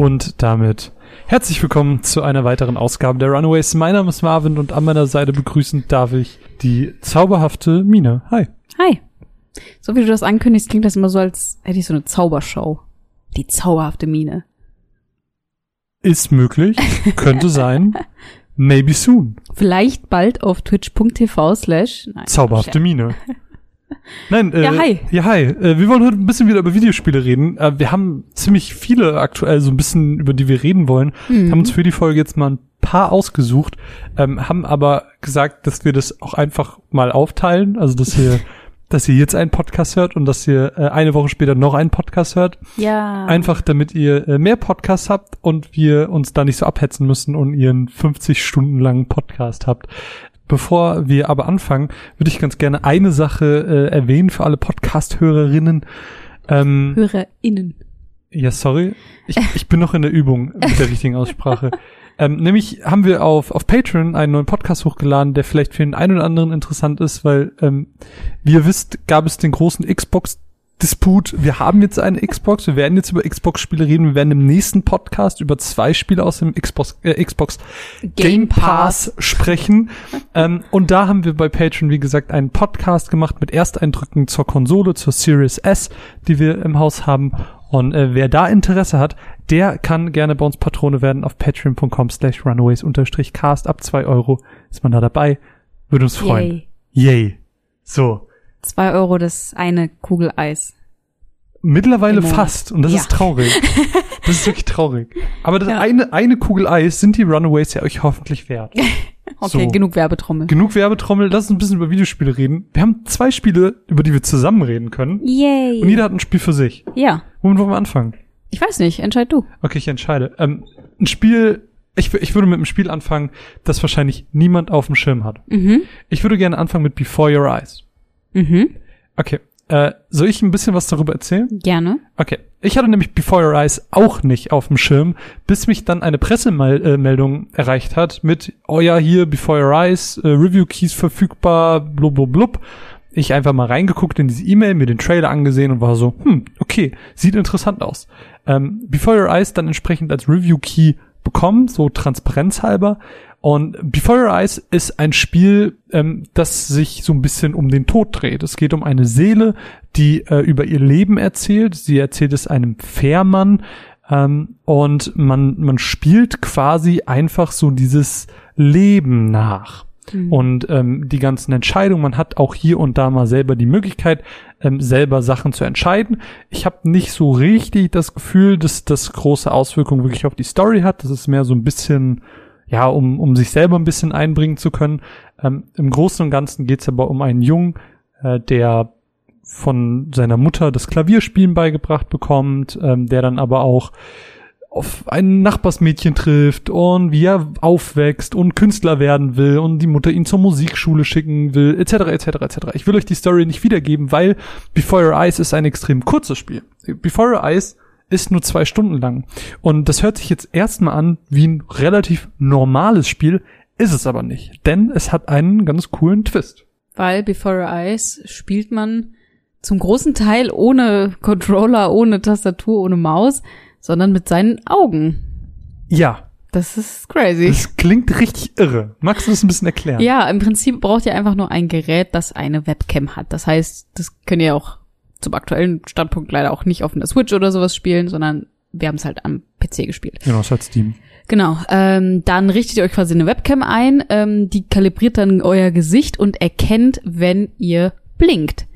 Und damit herzlich willkommen zu einer weiteren Ausgabe der Runaways. Mein Name ist Marvin und an meiner Seite begrüßen darf ich die zauberhafte Mine. Hi. Hi. So wie du das ankündigst, klingt das immer so, als hätte ich so eine Zaubershow. Die zauberhafte Mine. Ist möglich, könnte sein. Maybe soon. Vielleicht bald auf twitch.tv slash Zauberhafte. Mine. Nein, äh, Ja, hi. Ja, hi. Äh, wir wollen heute ein bisschen wieder über Videospiele reden. Äh, wir haben ziemlich viele aktuell so ein bisschen, über die wir reden wollen. Mhm. Haben uns für die Folge jetzt mal ein paar ausgesucht, ähm, haben aber gesagt, dass wir das auch einfach mal aufteilen. Also, dass ihr, dass ihr jetzt einen Podcast hört und dass ihr äh, eine Woche später noch einen Podcast hört. Ja. Einfach damit ihr äh, mehr Podcasts habt und wir uns da nicht so abhetzen müssen und ihr einen 50 Stunden langen Podcast habt. Bevor wir aber anfangen, würde ich ganz gerne eine Sache äh, erwähnen für alle Podcast-Hörerinnen. Ähm, HörerInnen. ja, sorry. Ich, ich bin noch in der Übung mit der richtigen Aussprache. Ähm, nämlich haben wir auf, auf Patreon einen neuen Podcast hochgeladen, der vielleicht für den einen oder anderen interessant ist, weil, ähm, wie ihr wisst, gab es den großen Xbox-Disput. Wir haben jetzt eine Xbox, wir werden jetzt über Xbox-Spiele reden. Wir werden im nächsten Podcast über zwei Spiele aus dem Xbox, äh, Xbox Game Pass sprechen. ähm, und da haben wir bei Patreon, wie gesagt, einen Podcast gemacht mit Ersteindrücken zur Konsole, zur Series S, die wir im Haus haben. Und äh, wer da Interesse hat, der kann gerne bei uns Patrone werden auf patreon.com slash runaways-cast. Ab zwei Euro ist man da dabei. Würde uns freuen. Yay. Yay. So. Zwei Euro das eine Kugel Eis. Mittlerweile fast. Und das Ja. ist traurig. Das ist wirklich traurig. Aber das Ja. eine, eine Kugel Eis sind die Runaways ja euch hoffentlich wert. Okay, So. genug Werbetrommel. Genug Werbetrommel, lass uns ein bisschen über Videospiele reden. Wir haben zwei Spiele, über die wir zusammen reden können. Yay. Und jeder hat ein Spiel für sich. ja. Womit wollen wir anfangen? Ich weiß nicht, entscheid du. Okay, ich entscheide. Ähm, ein Spiel, ich, ich würde mit einem Spiel anfangen, das wahrscheinlich niemand auf dem Schirm hat. Mhm. Ich würde gerne anfangen mit Before Your Eyes. Mhm. Okay. Äh, soll ich ein bisschen was darüber erzählen? Gerne. Okay. Ich hatte nämlich Before Your Eyes auch nicht auf dem Schirm, bis mich dann eine Pressemeldung erreicht hat mit, oh ja, hier Before Your Eyes, äh, Review Keys verfügbar, blub, blub, blub. Ich einfach mal reingeguckt in diese E-Mail, mir den Trailer angesehen und war so, hm, okay, sieht interessant aus. Ähm, Before Your Eyes dann entsprechend als Review Key bekommen, so transparenzhalber. Und Before Your Eyes ist ein Spiel, ähm, das sich so ein bisschen um den Tod dreht. Es geht um eine Seele, die äh, über ihr Leben erzählt. Sie erzählt es einem Fährmann ähm, und man, man spielt quasi einfach so dieses Leben nach. Mhm. Und ähm, die ganzen Entscheidungen, man hat auch hier und da mal selber die Möglichkeit, ähm, selber Sachen zu entscheiden. Ich habe nicht so richtig das Gefühl, dass das große Auswirkungen wirklich auf die Story hat. Das ist mehr so ein bisschen, ja, um, um sich selber ein bisschen einbringen zu können. Ähm, Im Großen und Ganzen geht es aber um einen Jungen, äh, der von seiner Mutter das Klavierspielen beigebracht bekommt, ähm, der dann aber auch auf ein Nachbarsmädchen trifft und wie er aufwächst und Künstler werden will und die Mutter ihn zur Musikschule schicken will, etc., etc., etc. Ich will euch die Story nicht wiedergeben, weil Before Your Eyes ist ein extrem kurzes Spiel. Before Your Eyes ist nur zwei Stunden lang. Und das hört sich jetzt erstmal an wie ein relativ normales Spiel, ist es aber nicht. Denn es hat einen ganz coolen Twist. Weil Before Your Eyes spielt man zum großen Teil ohne Controller, ohne Tastatur, ohne Maus, sondern mit seinen Augen. Ja, Das ist crazy. das klingt richtig irre. Magst du das ein bisschen erklären? ja, im Prinzip braucht ihr einfach nur ein Gerät, das eine Webcam hat. Das heißt, das könnt ihr auch zum aktuellen Standpunkt leider auch nicht auf einer Switch oder sowas spielen, sondern wir haben es halt am PC gespielt. Genau, es hat Steam. Genau, ähm, dann richtet ihr euch quasi eine Webcam ein, ähm, die kalibriert dann euer Gesicht und erkennt, wenn ihr blinkt.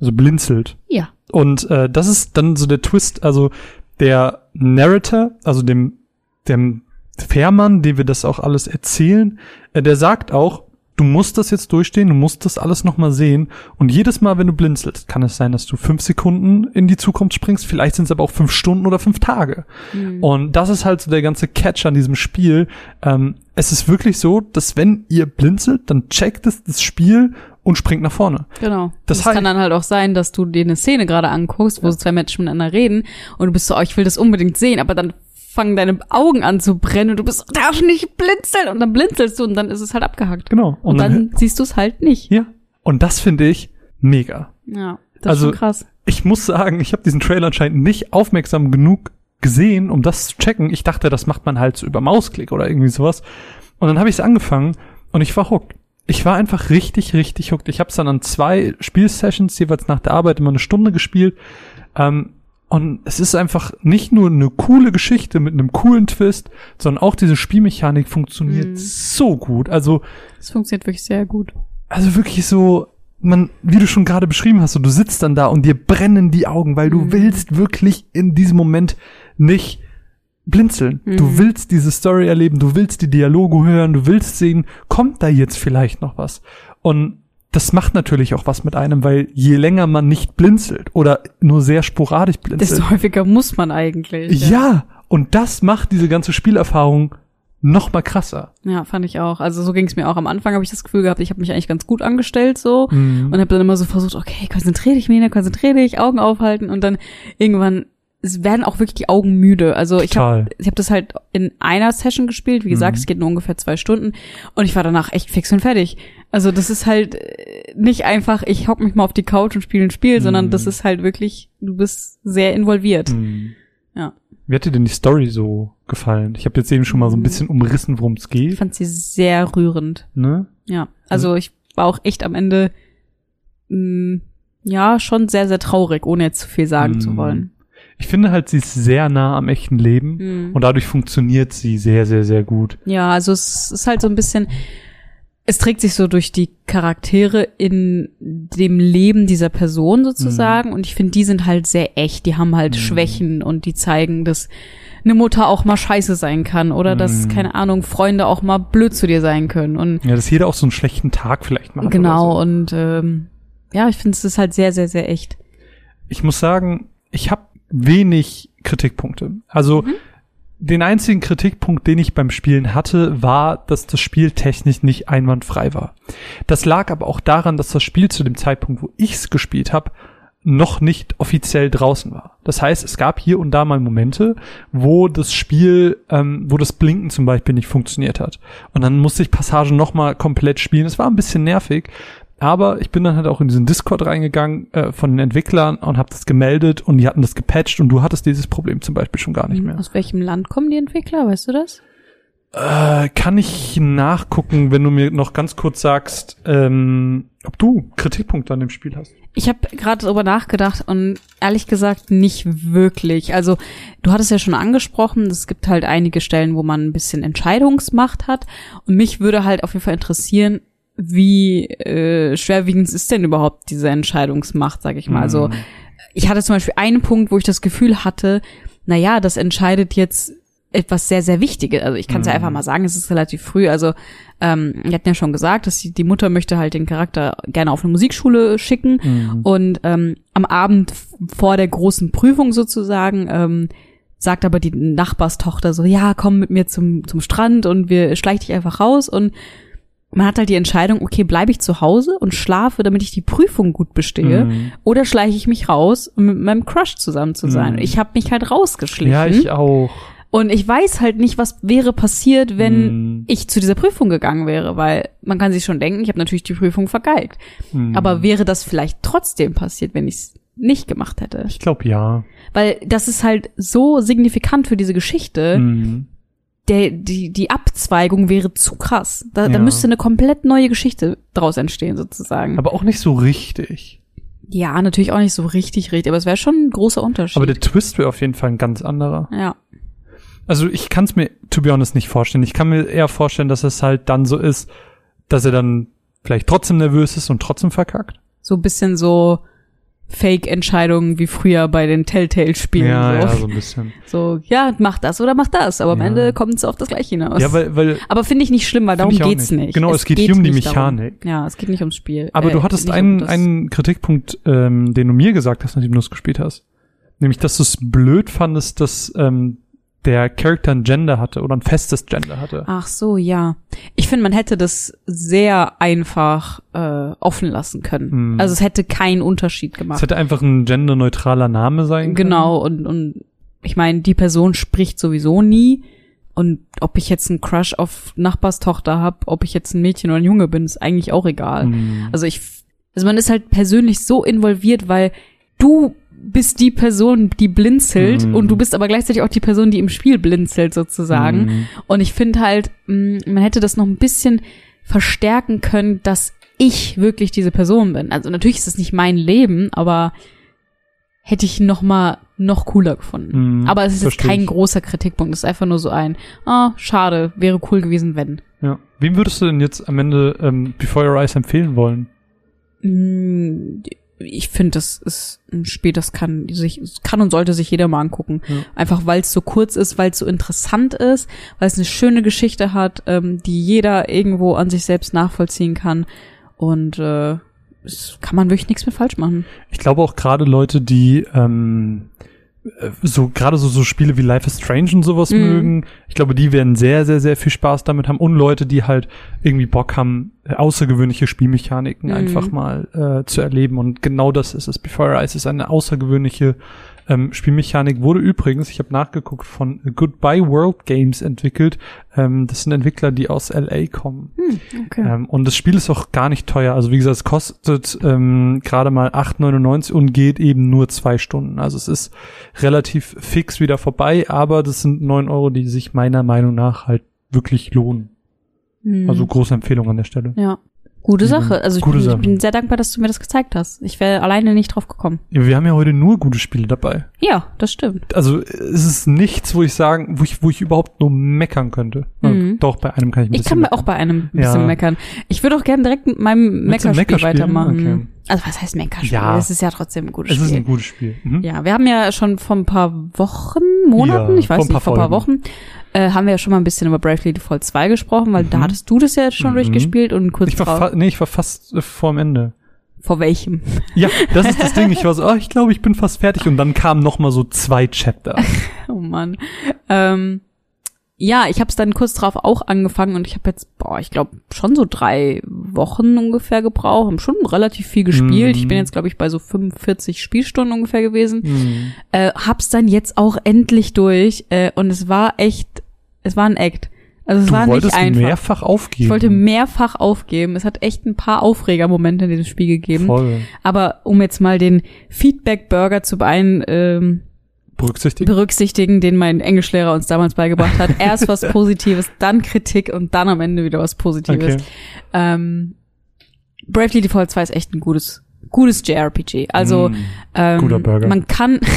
Also blinzelt. Ja. Und äh, das ist dann so der Twist, also der Narrator, also dem, dem Fährmann, dem wir das auch alles erzählen, äh, der sagt auch, du musst das jetzt durchstehen, du musst das alles nochmal sehen. Und jedes Mal, wenn du blinzelst, kann es sein, dass du fünf Sekunden in die Zukunft springst, vielleicht sind es aber auch fünf Stunden oder fünf Tage. Und das ist halt so der ganze Catch an diesem Spiel. Ähm, es ist wirklich so, dass wenn ihr blinzelt, dann checkt es das Spiel und springt nach vorne. Genau. Das Das, heißt- kann dann halt auch sein, dass du dir eine Szene gerade anguckst, wo so zwei Menschen miteinander reden und du bist so, oh, ich will das unbedingt sehen, aber dann fangen deine Augen an zu brennen und du bist, darf nicht blinzeln und dann blinzelst du und dann ist es halt abgehakt. Genau. Und, dann, siehst du es halt nicht. ja. Und das finde ich mega. Ja, das Also- ist schon krass. Ich muss sagen, ich habe diesen Trailer anscheinend nicht aufmerksam genug gesehen, um das zu checken. Ich dachte, das macht man halt so über Mausklick oder irgendwie sowas. Und dann habe ich es angefangen und ich war hooked. Ich war einfach richtig, richtig hooked. Ich habe es dann an zwei Spielsessions jeweils nach der Arbeit immer eine Stunde gespielt. Ähm, und es ist einfach nicht nur eine coole Geschichte mit einem coolen Twist, sondern auch diese Spielmechanik funktioniert Mhm. so gut. Also, Das funktioniert wirklich sehr gut. also wirklich so, man, wie du schon gerade beschrieben hast, so, du sitzt dann da und dir brennen die Augen, weil du Mhm. willst wirklich in diesem Moment nicht blinzeln. Du Mhm. willst diese Story erleben, du willst die Dialoge hören, du willst sehen, kommt da jetzt vielleicht noch was? Und das macht natürlich auch was mit einem, weil je länger man nicht blinzelt oder nur sehr sporadisch blinzelt, Desto häufiger muss man eigentlich. ja, und das macht diese ganze Spielerfahrung noch mal krasser. Ja, fand ich auch. Also so ging es mir auch. Am Anfang habe ich das Gefühl gehabt, ich habe mich eigentlich ganz gut angestellt so Mhm. und habe dann immer so versucht, okay, konzentrier dich, Mina, konzentrier dich, Augen aufhalten und dann irgendwann es werden auch wirklich die Augen müde. Also ich habe ich hab das halt in einer Session gespielt. Wie gesagt, Mhm. es geht nur ungefähr zwei Stunden und ich war danach echt fix und fertig. Also das ist halt äh, nicht einfach, ich hock mich mal auf die Couch und spiele ein Spiel, sondern Mhm. das ist halt wirklich, du bist sehr involviert. Mhm. Ja. Wie hat dir denn die Story so gefallen? Ich habe jetzt eben schon mal so ein bisschen umrissen, worum es Ich geht. fand sie sehr rührend. Ne? Ja, also ich war auch echt am Ende, mh, ja, schon sehr, sehr traurig, ohne jetzt zu viel sagen zu Mm. wollen. Ich finde halt, sie ist sehr nah am echten Leben Mhm. und dadurch funktioniert sie sehr, sehr, sehr gut. Ja, also es ist halt so ein bisschen, es trägt sich so durch die Charaktere in dem Leben dieser Person sozusagen und ich finde, die sind halt sehr echt, die haben halt Mhm. Schwächen und die zeigen, dass eine Mutter auch mal scheiße sein kann oder dass, Mhm. keine Ahnung, Freunde auch mal blöd zu dir sein können und Ja, dass jeder auch so einen schlechten Tag vielleicht macht. genau Oder so. und ähm, ja, ich finde es ist halt sehr, sehr, sehr echt. Ich muss sagen, ich habe wenig Kritikpunkte. Also Mhm. Den einzigen Kritikpunkt, den ich beim Spielen hatte, war, dass das Spiel technisch nicht einwandfrei war. Das lag aber auch daran, dass das Spiel zu dem Zeitpunkt, wo ich's gespielt habe, noch nicht offiziell draußen war. Das heißt, es gab hier und da mal Momente, wo das Spiel, ähm, wo das Blinken zum Beispiel nicht funktioniert hat. Und dann musste ich Passagen nochmal komplett spielen. Es war ein bisschen nervig, aber ich bin dann halt auch in diesen Discord reingegangen äh, von den Entwicklern und habe das gemeldet und die hatten das gepatcht und du hattest dieses Problem zum Beispiel schon gar nicht mehr. Aus welchem Land kommen die Entwickler, weißt du das? Äh, kann ich nachgucken, wenn du mir noch ganz kurz sagst, ähm, ob du Kritikpunkte an dem Spiel hast? Ich habe gerade darüber nachgedacht und ehrlich gesagt nicht wirklich. Also du hattest ja schon angesprochen, es gibt halt einige Stellen, wo man ein bisschen Entscheidungsmacht hat. Und mich würde halt auf jeden Fall interessieren, wie äh, schwerwiegend ist denn überhaupt diese Entscheidungsmacht, sag ich mal. Also ich hatte zum Beispiel einen Punkt, wo ich das Gefühl hatte, na ja, das entscheidet jetzt etwas sehr, sehr Wichtiges. Also ich kann es ja Mhm. einfach mal sagen, es ist relativ früh. Also ähm, wir hatten ja schon gesagt, dass die, die Mutter möchte halt den Charakter gerne auf eine Musikschule schicken. Mhm. Und ähm, am Abend vor der großen Prüfung sozusagen ähm, sagt aber die Nachbarstochter so, ja, komm mit mir zum, zum Strand und wir schleich dich einfach raus. Und man hat halt die Entscheidung, okay, bleibe ich zu Hause und schlafe, damit ich die Prüfung gut bestehe, Mhm. oder schleiche ich mich raus, um mit meinem Crush zusammen zu sein. Mhm. Ich habe mich halt rausgeschlichen. Ja, ich auch. und ich weiß halt nicht, was wäre passiert, wenn Mhm. ich zu dieser Prüfung gegangen wäre, weil man kann sich schon denken, ich habe natürlich die Prüfung vergeigt. Mhm. Aber wäre das vielleicht trotzdem passiert, wenn ich es nicht gemacht hätte? ich glaube ja. Weil das ist halt so signifikant für diese Geschichte. Der, die, die Abzweigung wäre zu krass. Da, da Ja. müsste eine komplett neue Geschichte draus entstehen, sozusagen. Aber auch nicht so richtig. ja, natürlich auch nicht so richtig, richtig, aber es wäre schon ein großer Unterschied. Aber der Twist wäre auf jeden Fall ein ganz anderer. ja. Also ich kann es mir, to be honest, nicht vorstellen. Ich kann mir eher vorstellen, dass es halt dann so ist, dass er dann vielleicht trotzdem nervös ist und trotzdem verkackt. So ein bisschen so Fake-Entscheidungen wie früher bei den Telltale-Spielen. Ja, so. ja, so ein bisschen. So, ja, mach das oder mach das, aber am Ja. Ende kommt es auf das Gleiche hinaus. Ja, weil, weil aber finde ich nicht schlimm, weil darum geht's nicht. nicht. Genau, es geht hier um die nicht darum. Mechanik. Ja, es geht nicht ums Spiel. Aber Äh, du hattest um einen, das- einen Kritikpunkt, ähm, den du mir gesagt hast, nachdem du es gespielt hast. Nämlich, dass du es blöd fandest, dass ähm, der Charakter ein Gender hatte oder ein festes Gender hatte. Ach so, ja. Ich finde, man hätte das sehr einfach äh, offen lassen können. Hm. Also es hätte keinen Unterschied Es gemacht. hätte einfach ein genderneutraler Name sein können. Genau, und, und ich meine, die Person spricht sowieso nie. Und ob ich jetzt einen Crush auf Nachbarstochter habe, ob ich jetzt ein Mädchen oder ein Junge bin, ist eigentlich auch egal. Hm. Also ich, also man ist halt persönlich so involviert, weil du bist die Person, die blinzelt Mhm. und du bist aber gleichzeitig auch die Person, die im Spiel blinzelt sozusagen. Mhm. Und ich finde halt, mh, man hätte das noch ein bisschen verstärken können, dass ich wirklich diese Person bin. Also natürlich ist es nicht mein Leben, aber hätte ich noch mal noch cooler gefunden. Mhm, aber es ist jetzt kein ich. großer Kritikpunkt. Es ist einfach nur so ein, ah, schade, wäre cool gewesen, wenn. Ja. Wem würdest du denn jetzt am Ende ähm, Before Your Eyes empfehlen wollen? Mm, Ich finde, das ist ein Spiel, das kann sich, kann und sollte sich jeder mal angucken. Ja. Einfach weil es so kurz ist, weil es so interessant ist, weil es eine schöne Geschichte hat, ähm, die jeder irgendwo an sich selbst nachvollziehen kann. Und äh, es kann man wirklich nichts mehr falsch machen. Ich glaube auch gerade Leute, die ähm, äh, so gerade so so Spiele wie Life is Strange und sowas Mhm. mögen, ich glaube, die werden sehr sehr sehr viel Spaß damit haben und Leute, die halt irgendwie Bock haben, außergewöhnliche Spielmechaniken Mhm. einfach mal äh, zu erleben und genau das ist es. Before Your Eyes ist eine außergewöhnliche ähm, Spielmechanik. Wurde übrigens, ich habe nachgeguckt, von Goodbye World Games entwickelt. Ähm, das sind Entwickler, die aus LA kommen. Okay. Ähm, und das Spiel ist auch gar nicht teuer. Also wie gesagt, es kostet ähm, gerade mal 8,99 und geht eben nur zwei Stunden. Also es ist relativ fix wieder vorbei, aber das sind neun Euro, die sich meiner Meinung nach halt wirklich lohnen. Hm. Also große Empfehlung an der Stelle. ja. Gute Mhm. Sache. Also ich, bin, Sache. ich bin sehr dankbar, dass du mir das gezeigt hast. Ich wäre alleine nicht drauf gekommen. Ja, wir haben ja heute nur gute Spiele dabei. Ja, das stimmt. Also es ist nichts, wo ich sagen, wo ich, wo ich überhaupt nur meckern könnte. Mhm. Doch, bei einem kann ich ein Ich kann mir meckern. auch bei einem ein bisschen Ja. meckern. Ich würde auch gerne direkt mit meinem Meckerspiel Meckerspiel? weitermachen. Okay. Also was heißt Meckerspiel? Ja. Es ist ja trotzdem ein gutes Es ist Spiel. ein gutes Spiel. Mhm. ja, wir haben ja schon vor ein paar Wochen, Monaten, Ja, ich weiß vor ein paar nicht, vor ein paar. Wochen, äh, haben wir ja schon mal ein bisschen über Bravely Default 2 gesprochen, weil da Mhm. hattest du das ja jetzt schon Mhm. durchgespielt und kurz Ich war, nee, ich war fast äh, vorm Ende. vor welchem? Ja, das ist das Ding. Ich war so, oh, ich glaube, ich bin fast fertig. Und dann kamen noch mal so zwei Chapter. Oh Mann. Ähm, ja, ich habe es dann kurz drauf auch angefangen und ich habe jetzt, boah, ich glaube schon so drei Wochen ungefähr gebraucht, haben schon relativ viel gespielt. Mhm. Ich bin jetzt, glaube ich, bei so 45 Spielstunden ungefähr gewesen. Hm. Äh, hab's dann jetzt auch endlich durch äh, und es war echt, es war ein Act. Also es Du war nicht wolltest einfach. mehrfach aufgeben. ich wollte mehrfach aufgeben. Es hat echt ein paar Aufregermomente in diesem Spiel gegeben. Voll. Aber um jetzt mal den Feedback-Burger zu beein, ähm, Berücksichtigen. berücksichtigen, den mein Englischlehrer uns damals beigebracht hat. Erst was Positives, dann Kritik und dann am Ende wieder was Positives. Okay. Ähm, Bravely Default 2 ist echt ein gutes, gutes JRPG. Also Mm. ähm, man kann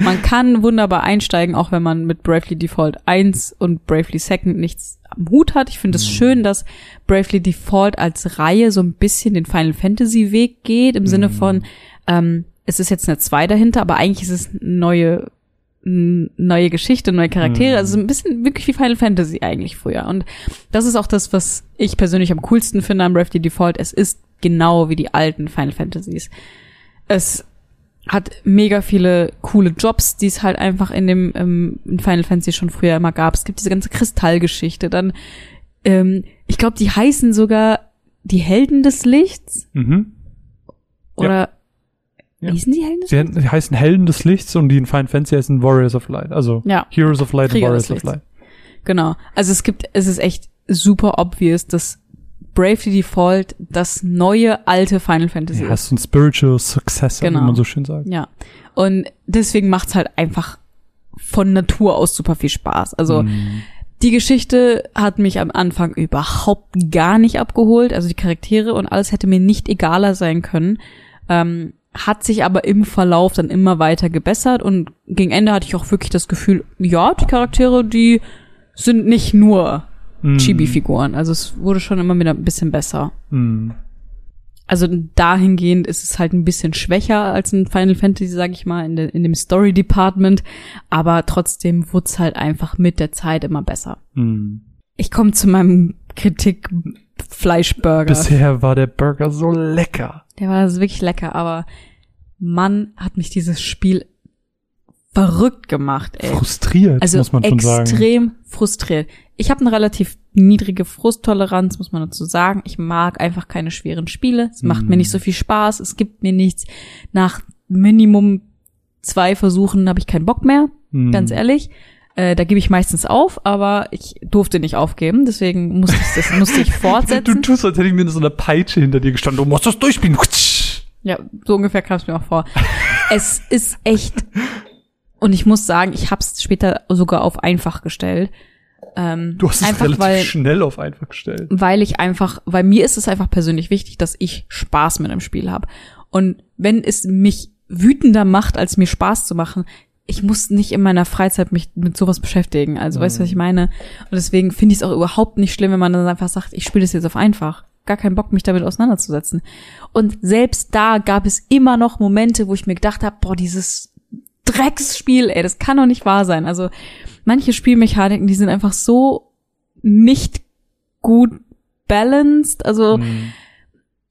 man kann wunderbar einsteigen, auch wenn man mit Bravely Default 1 und Bravely Second nichts am Hut hat. Ich finde es Mhm. schön, dass Bravely Default als Reihe so ein bisschen den Final Fantasy Weg geht, im Sinne Mhm. von, ähm, es ist jetzt eine 2 dahinter, aber eigentlich ist es eine neue neue Geschichte, neue Charaktere, Mhm. also so ein bisschen wirklich wie Final Fantasy eigentlich früher. Und das ist auch das, was ich persönlich am coolsten finde am Bravely Default. Es ist genau wie die alten Final Fantasies. Es hat mega viele coole Jobs, die es halt einfach in dem ähm, in Final Fantasy schon früher immer gab. Es gibt diese ganze Kristallgeschichte. Dann, ähm, ich glaube, die heißen sogar die Helden des Lichts Mhm. oder Ja. Hießen die Helden des Sie Lichts? he- heißen Helden des Lichts und die in Final Fantasy heißen Warriors of Light. Also Ja. Heroes of Light und Krieger Warriors des of. Light. Genau. Also es gibt, es ist echt super obvious, dass Bravely Default das neue alte Final Fantasy Ja, ist. hast du ein Spiritual Successor, Genau. wie man so schön sagt. Ja. Und deswegen macht's halt einfach von Natur aus super viel Spaß. Also Mhm. die Geschichte hat mich am Anfang überhaupt gar nicht abgeholt. Also die Charaktere und alles hätte mir nicht egaler sein können. Ähm, hat sich aber im Verlauf dann immer weiter gebessert und gegen Ende hatte ich auch wirklich das Gefühl, ja, die Charaktere, die sind nicht nur Mhm. Chibi-Figuren. Also es wurde schon immer wieder ein bisschen besser. Mhm. Also dahingehend ist es halt ein bisschen schwächer als ein Final Fantasy, sag ich mal, in, der in dem Story Department. Aber trotzdem wurde es halt einfach mit der Zeit immer besser. Mhm. Ich komme zu meinem Kritik Fleischburger. Bisher war der Burger so lecker. Der war wirklich lecker, aber Mann hat mich dieses Spiel verrückt gemacht, ey. Frustriert, Also muss man schon sagen. extrem frustriert. Ich habe eine relativ niedrige Frusttoleranz, muss man dazu sagen. Ich mag einfach keine schweren Spiele. Es macht Mhm. mir nicht so viel Spaß. Es gibt mir nichts. Nach Minimum zwei Versuchen habe ich keinen Bock mehr, Mhm. ganz ehrlich. Äh, da gebe ich meistens auf, aber ich durfte nicht aufgeben, deswegen musste ich das musste ich Du fortsetzen. tust, als hätte ich mir so eine Peitsche hinter dir gestanden. Du musst das durchspielen. Ja, so ungefähr kam es mir auch vor. es ist echt, und ich muss sagen, ich habe es später sogar auf einfach gestellt. Ähm, Du hast es einfach, relativ weil, schnell auf einfach gestellt. weil ich einfach, weil mir ist es einfach persönlich wichtig, dass ich Spaß mit einem Spiel habe. Und wenn es mich wütender macht, als mir Spaß zu machen, ich muss nicht in meiner Freizeit mich mit sowas beschäftigen. Also weißt du, was ich meine? Und deswegen finde ich es auch überhaupt nicht schlimm, wenn man dann einfach sagt, ich spiele das jetzt auf einfach. Gar keinen Bock, mich damit auseinanderzusetzen. Und selbst da gab es immer noch Momente, wo ich mir gedacht habe, boah, dieses Drecksspiel, ey, das kann doch nicht wahr sein. Also manche Spielmechaniken, die sind einfach so nicht gut balanced. Also Mhm.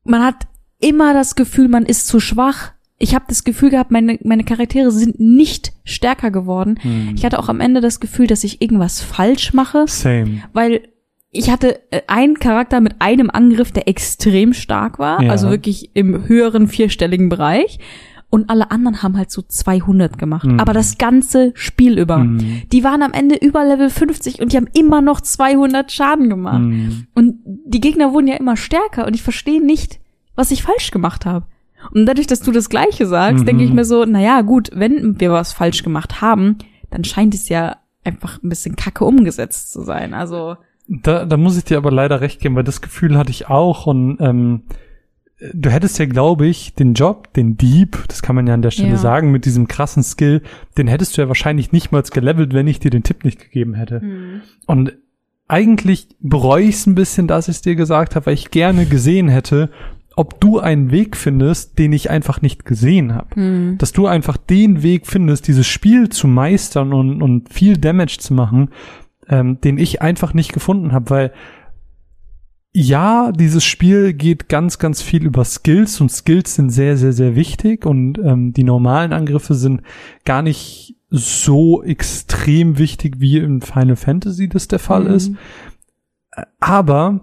man hat immer das Gefühl, man ist zu schwach. Ich habe das Gefühl gehabt, meine, meine Charaktere sind nicht stärker geworden. Mhm. Ich hatte auch am Ende das Gefühl, dass ich irgendwas falsch mache, Same. weil ich hatte äh, einen Charakter mit einem Angriff, der extrem stark war, Ja. also wirklich im höheren vierstelligen Bereich. Und alle anderen haben halt so 200 gemacht. Mhm. Aber das ganze Spiel über. Mhm. Die waren am Ende über Level 50 und die haben immer noch 200 Schaden gemacht. Mhm. Und die Gegner wurden ja immer stärker und ich verstehe nicht, was ich falsch gemacht habe. Und dadurch, dass du das Gleiche sagst, Mhm. denke ich mir so, na ja, gut, wenn wir was falsch gemacht haben, dann scheint es ja einfach ein bisschen kacke umgesetzt zu sein. Also, Da, da muss ich dir aber leider recht geben, weil das Gefühl hatte ich auch und ähm, du hättest ja, glaube ich, den Job, den Dieb, das kann man ja an der Stelle Ja. sagen, mit diesem krassen Skill, den hättest du ja wahrscheinlich nicht mal gelevelt, wenn ich dir den Tipp nicht gegeben hätte. Und eigentlich bereue ich es ein bisschen, dass ich es dir gesagt habe, weil ich gerne gesehen hätte, ob du einen Weg findest, den ich einfach nicht gesehen habe. Dass du einfach den Weg findest, dieses Spiel zu meistern und, und viel Damage zu machen, ähm, den ich einfach nicht gefunden habe, weil ja, dieses Spiel geht ganz, ganz viel über Skills und Skills sind sehr, sehr, sehr wichtig und ähm, die normalen Angriffe sind gar nicht so extrem wichtig, wie in Final Fantasy das der Fall Mhm. ist. Aber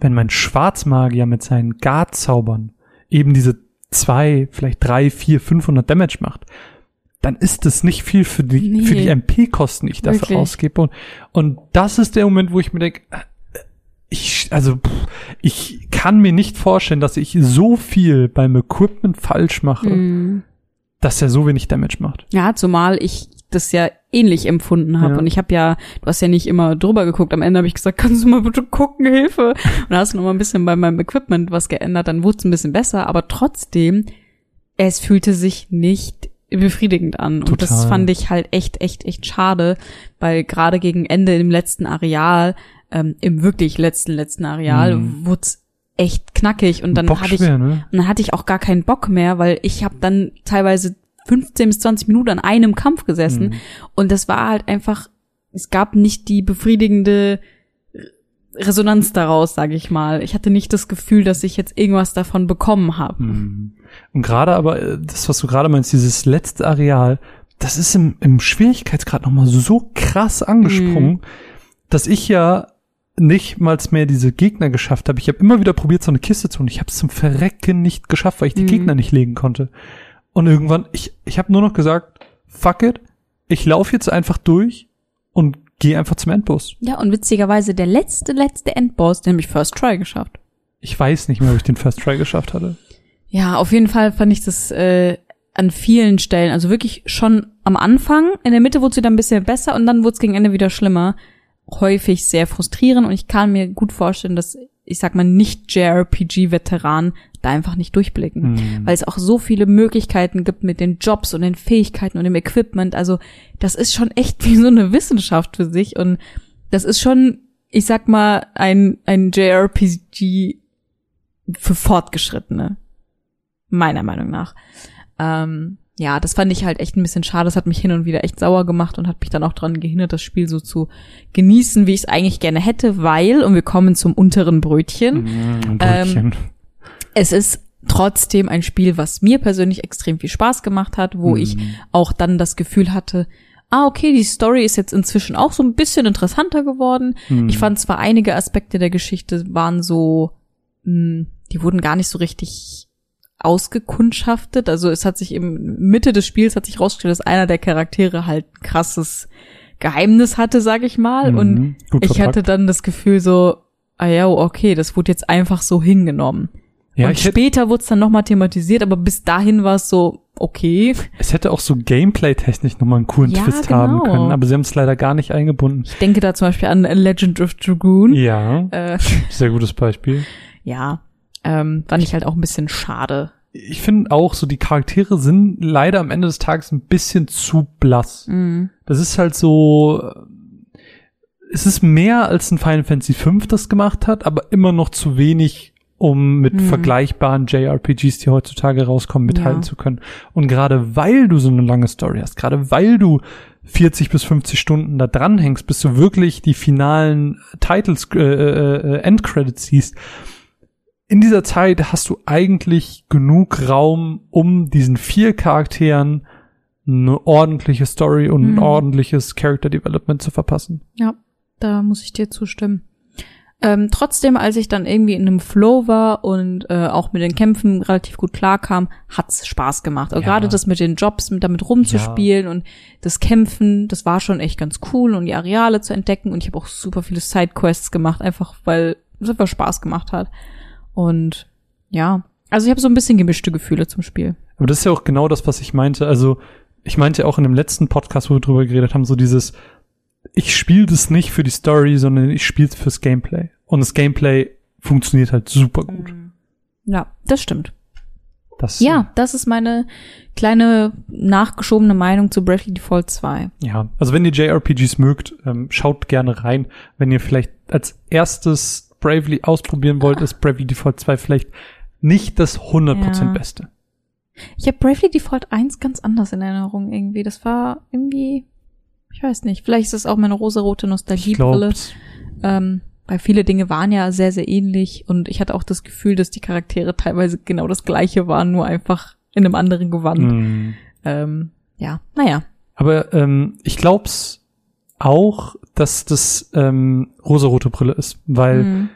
wenn mein Schwarzmagier mit seinen Guard-Zaubern eben diese zwei, vielleicht drei, vier, 500 Damage macht, dann ist das nicht viel für die, Nee. für die MP-Kosten, die ich dafür Wirklich. ausgebe. Und, und das ist der Moment, wo ich mir denke, ich, also, pff, ich kann mir nicht vorstellen, dass ich so viel beim Equipment falsch mache, Mhm. dass er so wenig Damage macht. ja, zumal ich das ja ähnlich empfunden habe. Ja. Und ich habe ja, du hast ja nicht immer drüber geguckt. Am Ende habe ich gesagt, kannst du mal bitte gucken, Hilfe. Und da hast du noch mal ein bisschen bei meinem Equipment was geändert, dann wurde es ein bisschen besser, aber trotzdem, es fühlte sich nicht befriedigend an. Und das Total. fand ich halt echt, echt, echt schade, weil gerade gegen Ende im letzten Areal, ähm, im wirklich letzten, letzten Areal, Mhm. wurde es echt knackig und dann hatte ich ne? und dann hatte ich auch gar keinen Bock mehr, weil ich habe dann teilweise 15 bis 20 Minuten an einem Kampf gesessen Mhm. und das war halt einfach, es gab nicht die befriedigende Resonanz daraus, sage ich mal. Ich hatte nicht das Gefühl, dass ich jetzt irgendwas davon bekommen habe. Mhm. Und gerade aber, äh, das, was du gerade meinst, dieses letzte Areal, das ist im, im Schwierigkeitsgrad nochmal so krass angesprungen, dass ich ja nicht mal mehr diese Gegner geschafft habe. Ich habe immer wieder probiert, so eine Kiste zu holen. Ich habe es zum Verrecken nicht geschafft, weil ich die Mhm. Gegner nicht legen konnte. Und irgendwann, ich, ich habe nur noch gesagt, fuck it, ich laufe jetzt einfach durch und gehe einfach zum Endboss. Ja, und witzigerweise der letzte, letzte Endboss, den habe ich First Try geschafft. Ich weiß nicht mehr, ob ich den First Try geschafft hatte. Ja, auf jeden Fall fand ich das äh, an vielen Stellen, also wirklich schon am Anfang, in der Mitte wurde es wieder ein bisschen besser und dann wurde es gegen Ende wieder schlimmer. Häufig sehr frustrierend und ich kann mir gut vorstellen, dass, ich sag mal, nicht JRPG-Veteranen da einfach nicht durchblicken. Mhm. Weil es auch so viele Möglichkeiten gibt mit den Jobs und den Fähigkeiten und dem Equipment. Also das ist schon echt wie so eine Wissenschaft für sich und das ist schon, ich sag mal, ein, ein JRPG für Fortgeschrittene. Meiner Meinung nach. Ähm, ja, das fand ich halt echt ein bisschen schade. Das hat mich hin und wieder echt sauer gemacht und hat mich dann auch daran gehindert, das Spiel so zu genießen, wie ich es eigentlich gerne hätte, weil, und wir kommen zum unteren Brötchen, Mhm, ein Ähm, Brötchen. es ist trotzdem ein Spiel, was mir persönlich extrem viel Spaß gemacht hat, wo ich Mhm. auch dann das Gefühl hatte, ah, okay, die Story ist jetzt inzwischen auch so ein bisschen interessanter geworden. Mhm. Ich fand zwar einige Aspekte der Geschichte waren so, mh, die wurden gar nicht so richtig ausgekundschaftet. Also es hat sich im Mitte des Spiels hat sich rausgestellt, dass einer der Charaktere halt ein krasses Geheimnis hatte, sag ich mal. Und Mhm. Gut ich hatte dann das Gefühl so, ah ja, okay, das wurde jetzt einfach so hingenommen. Ja, und später wurde es dann nochmal thematisiert, aber bis dahin war es so, okay. es hätte auch so Gameplay-technisch nochmal einen coolen Ja, Twist haben genau. können, aber sie haben es leider gar nicht eingebunden. Ich denke da zum Beispiel an Legend of Dragoon. Ja, Äh, sehr gutes Beispiel. ja, ähm, fand ich halt auch ein bisschen schade. Ich finde auch so, die Charaktere sind leider am Ende des Tages ein bisschen zu blass. Mhm. Das ist halt so, äh, es ist mehr als ein Final Fantasy V das gemacht hat, aber immer noch zu wenig, um mit Mhm. vergleichbaren JRPGs, die heutzutage rauskommen, mithalten Ja. zu können. Und gerade weil du so eine lange Story hast, gerade weil du 40 bis 50 Stunden da dranhängst, bis du wirklich die finalen Titles, äh, äh, äh, Endcredits siehst, in dieser Zeit hast du eigentlich genug Raum, um diesen vier Charakteren eine ordentliche Story und ein Mhm. ordentliches Character Development zu verpassen. Ja, da muss ich dir zustimmen. Ähm, trotzdem, als ich dann irgendwie in einem Flow war und äh, auch mit den Kämpfen relativ gut klarkam, hat's Spaß gemacht. Also Ja. gerade das mit den Jobs, mit damit rumzuspielen und das Kämpfen, das war schon echt ganz cool und die Areale zu entdecken. Und ich habe auch super viele Sidequests gemacht, einfach weil es einfach Spaß gemacht hat. Und ja, also ich habe so ein bisschen gemischte Gefühle zum Spiel. Aber das ist ja auch genau das, was ich meinte. Also, ich meinte auch in dem letzten Podcast, wo wir drüber geredet haben, so dieses, ich spiele das nicht für die Story, sondern ich spiele es fürs Gameplay. Und das Gameplay funktioniert halt super gut. Ja, das stimmt. Das, Ja, das ist meine kleine nachgeschobene Meinung zu Bravely Default 2. Ja, also wenn ihr JRPGs mögt, ähm, schaut gerne rein. Wenn ihr vielleicht als erstes Bravely ausprobieren wollt, ist Bravely Default 2 vielleicht nicht das 100% Ja. Beste. Ich habe Bravely Default 1 ganz anders in Erinnerung irgendwie. Das war irgendwie, ich weiß nicht, vielleicht ist es auch meine rosarote Nostalgiebrille. Ähm, weil viele Dinge waren ja sehr, sehr ähnlich und ich hatte auch das Gefühl, dass die Charaktere teilweise genau das gleiche waren, nur einfach in einem anderen Gewand. hm. Ähm, ja, naja. aber ähm, ich glaub's auch, dass das ähm, rosarote Brille ist, weil Hm.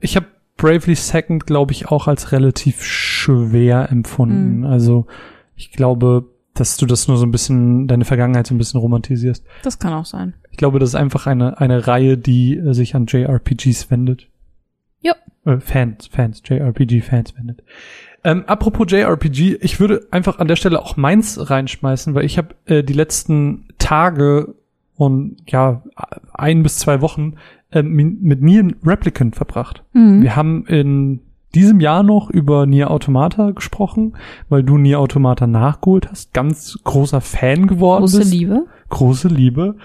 Ich habe Bravely Second, glaube ich, auch als relativ schwer empfunden. Mhm. Also ich glaube, dass du das nur so ein bisschen, deine Vergangenheit so ein bisschen romantisierst. Das kann auch sein. Ich glaube, das ist einfach eine, eine Reihe, die äh, sich an JRPGs wendet. Jo. Äh, Fans, Fans, JRPG-Fans wendet. Ähm, apropos JRPG, ich würde einfach an der Stelle auch meins reinschmeißen, weil ich habe äh, die letzten Tage und ja, ein bis zwei Wochen mi- mit Nier Replicant verbracht. Mhm. Wir haben in diesem Jahr noch über Nier Automata gesprochen, weil du Nier Automata nachgeholt hast. Ganz großer Fan geworden Große bist Liebe. große Liebe.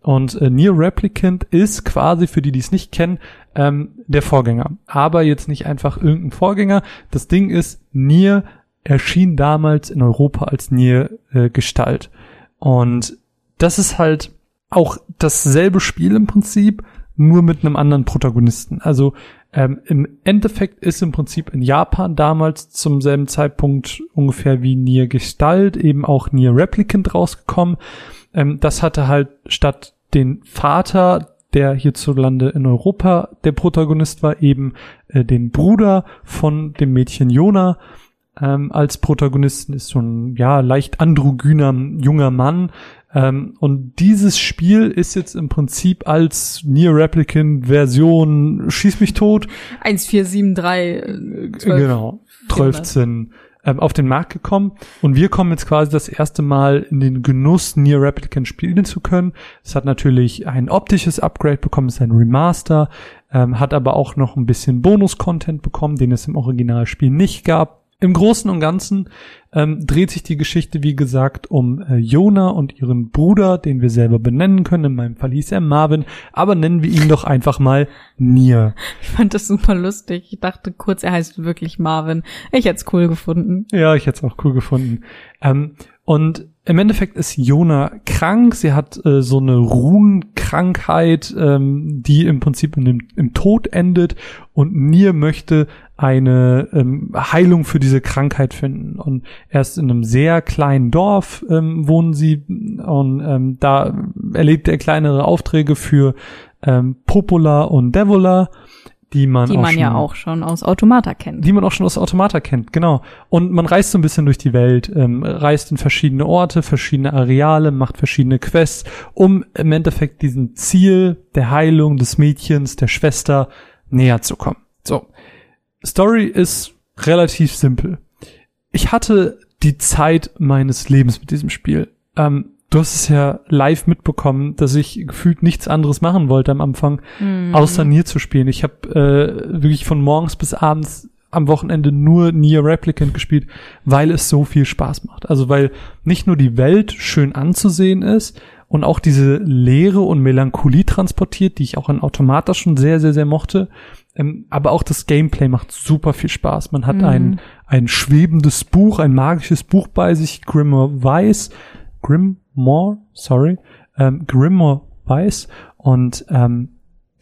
Und äh, Nier Replicant ist quasi, für die, die es nicht kennen, ähm, der Vorgänger. Aber jetzt nicht einfach irgendein Vorgänger. Das Ding ist, Nier erschien damals in Europa als Nier äh, Gestalt. Und das ist halt auch dasselbe Spiel im Prinzip, nur mit einem anderen Protagonisten. Also ähm, im Endeffekt ist im Prinzip in Japan damals zum selben Zeitpunkt ungefähr wie Nier Gestalt eben auch Nier Replicant rausgekommen. Ähm, das hatte halt statt den Vater, der hierzulande in Europa der Protagonist war, eben äh, den Bruder von dem Mädchen Jona ähm, als Protagonisten ist so ein ja leicht androgyner junger Mann. Ähm, und dieses Spiel ist jetzt im Prinzip als Nier Replicant Version Schieß mich tot 1473. äh, genau, 13 ähm, auf den Markt gekommen und wir kommen jetzt quasi das erste Mal in den Genuss, Nier Replicant spielen zu können. Es hat natürlich ein optisches Upgrade bekommen, es ist ein Remaster, ähm, hat aber auch noch ein bisschen Bonus-Content bekommen, den es im Originalspiel nicht gab. Im Großen und Ganzen ähm, dreht sich die Geschichte, wie gesagt, um äh, Jona und ihren Bruder, den wir selber benennen können. In meinem Fall hieß er Marvin, aber nennen wir ihn doch einfach mal Nier. Ich fand das super lustig. Ich dachte kurz, er heißt wirklich Marvin. Ich hätte es cool gefunden. Ja, ich hätte es auch cool gefunden. Ähm, und im Endeffekt ist Jona krank. Sie hat äh, so eine Runenkrankheit, ähm, die im Prinzip in dem, im Tod endet. Und Nier möchte eine ähm, Heilung für diese Krankheit finden. Und erst in einem sehr kleinen Dorf ähm, wohnen sie. Und ähm, da erlebt er kleinere Aufträge für ähm, Popola und Devola, die man, Die auch man schon, ja auch schon aus Automata kennt. die man auch schon aus Automata kennt, genau. Und man reist so ein bisschen durch die Welt, ähm, reist in verschiedene Orte, verschiedene Areale, macht verschiedene Quests, um im Endeffekt diesem Ziel der Heilung des Mädchens, der Schwester näher zu kommen. So. Story ist relativ simpel. Ich hatte die Zeit meines Lebens mit diesem Spiel. Ähm, du hast es ja live mitbekommen, dass ich gefühlt nichts anderes machen wollte am Anfang, Mhm. außer Nier zu spielen. Ich habe äh, wirklich von morgens bis abends am Wochenende nur Nier Replicant gespielt, weil es so viel Spaß macht. Also weil nicht nur die Welt schön anzusehen ist und auch diese Leere und Melancholie transportiert, die ich auch an Automata schon sehr, sehr, sehr mochte. Ähm, aber auch das Gameplay macht super viel Spaß. Man hat Mhm. ein, ein schwebendes Buch, ein magisches Buch bei sich, Grimoire Weiß, Grimoire, sorry, ähm, Grimoire Weiß. Und ähm,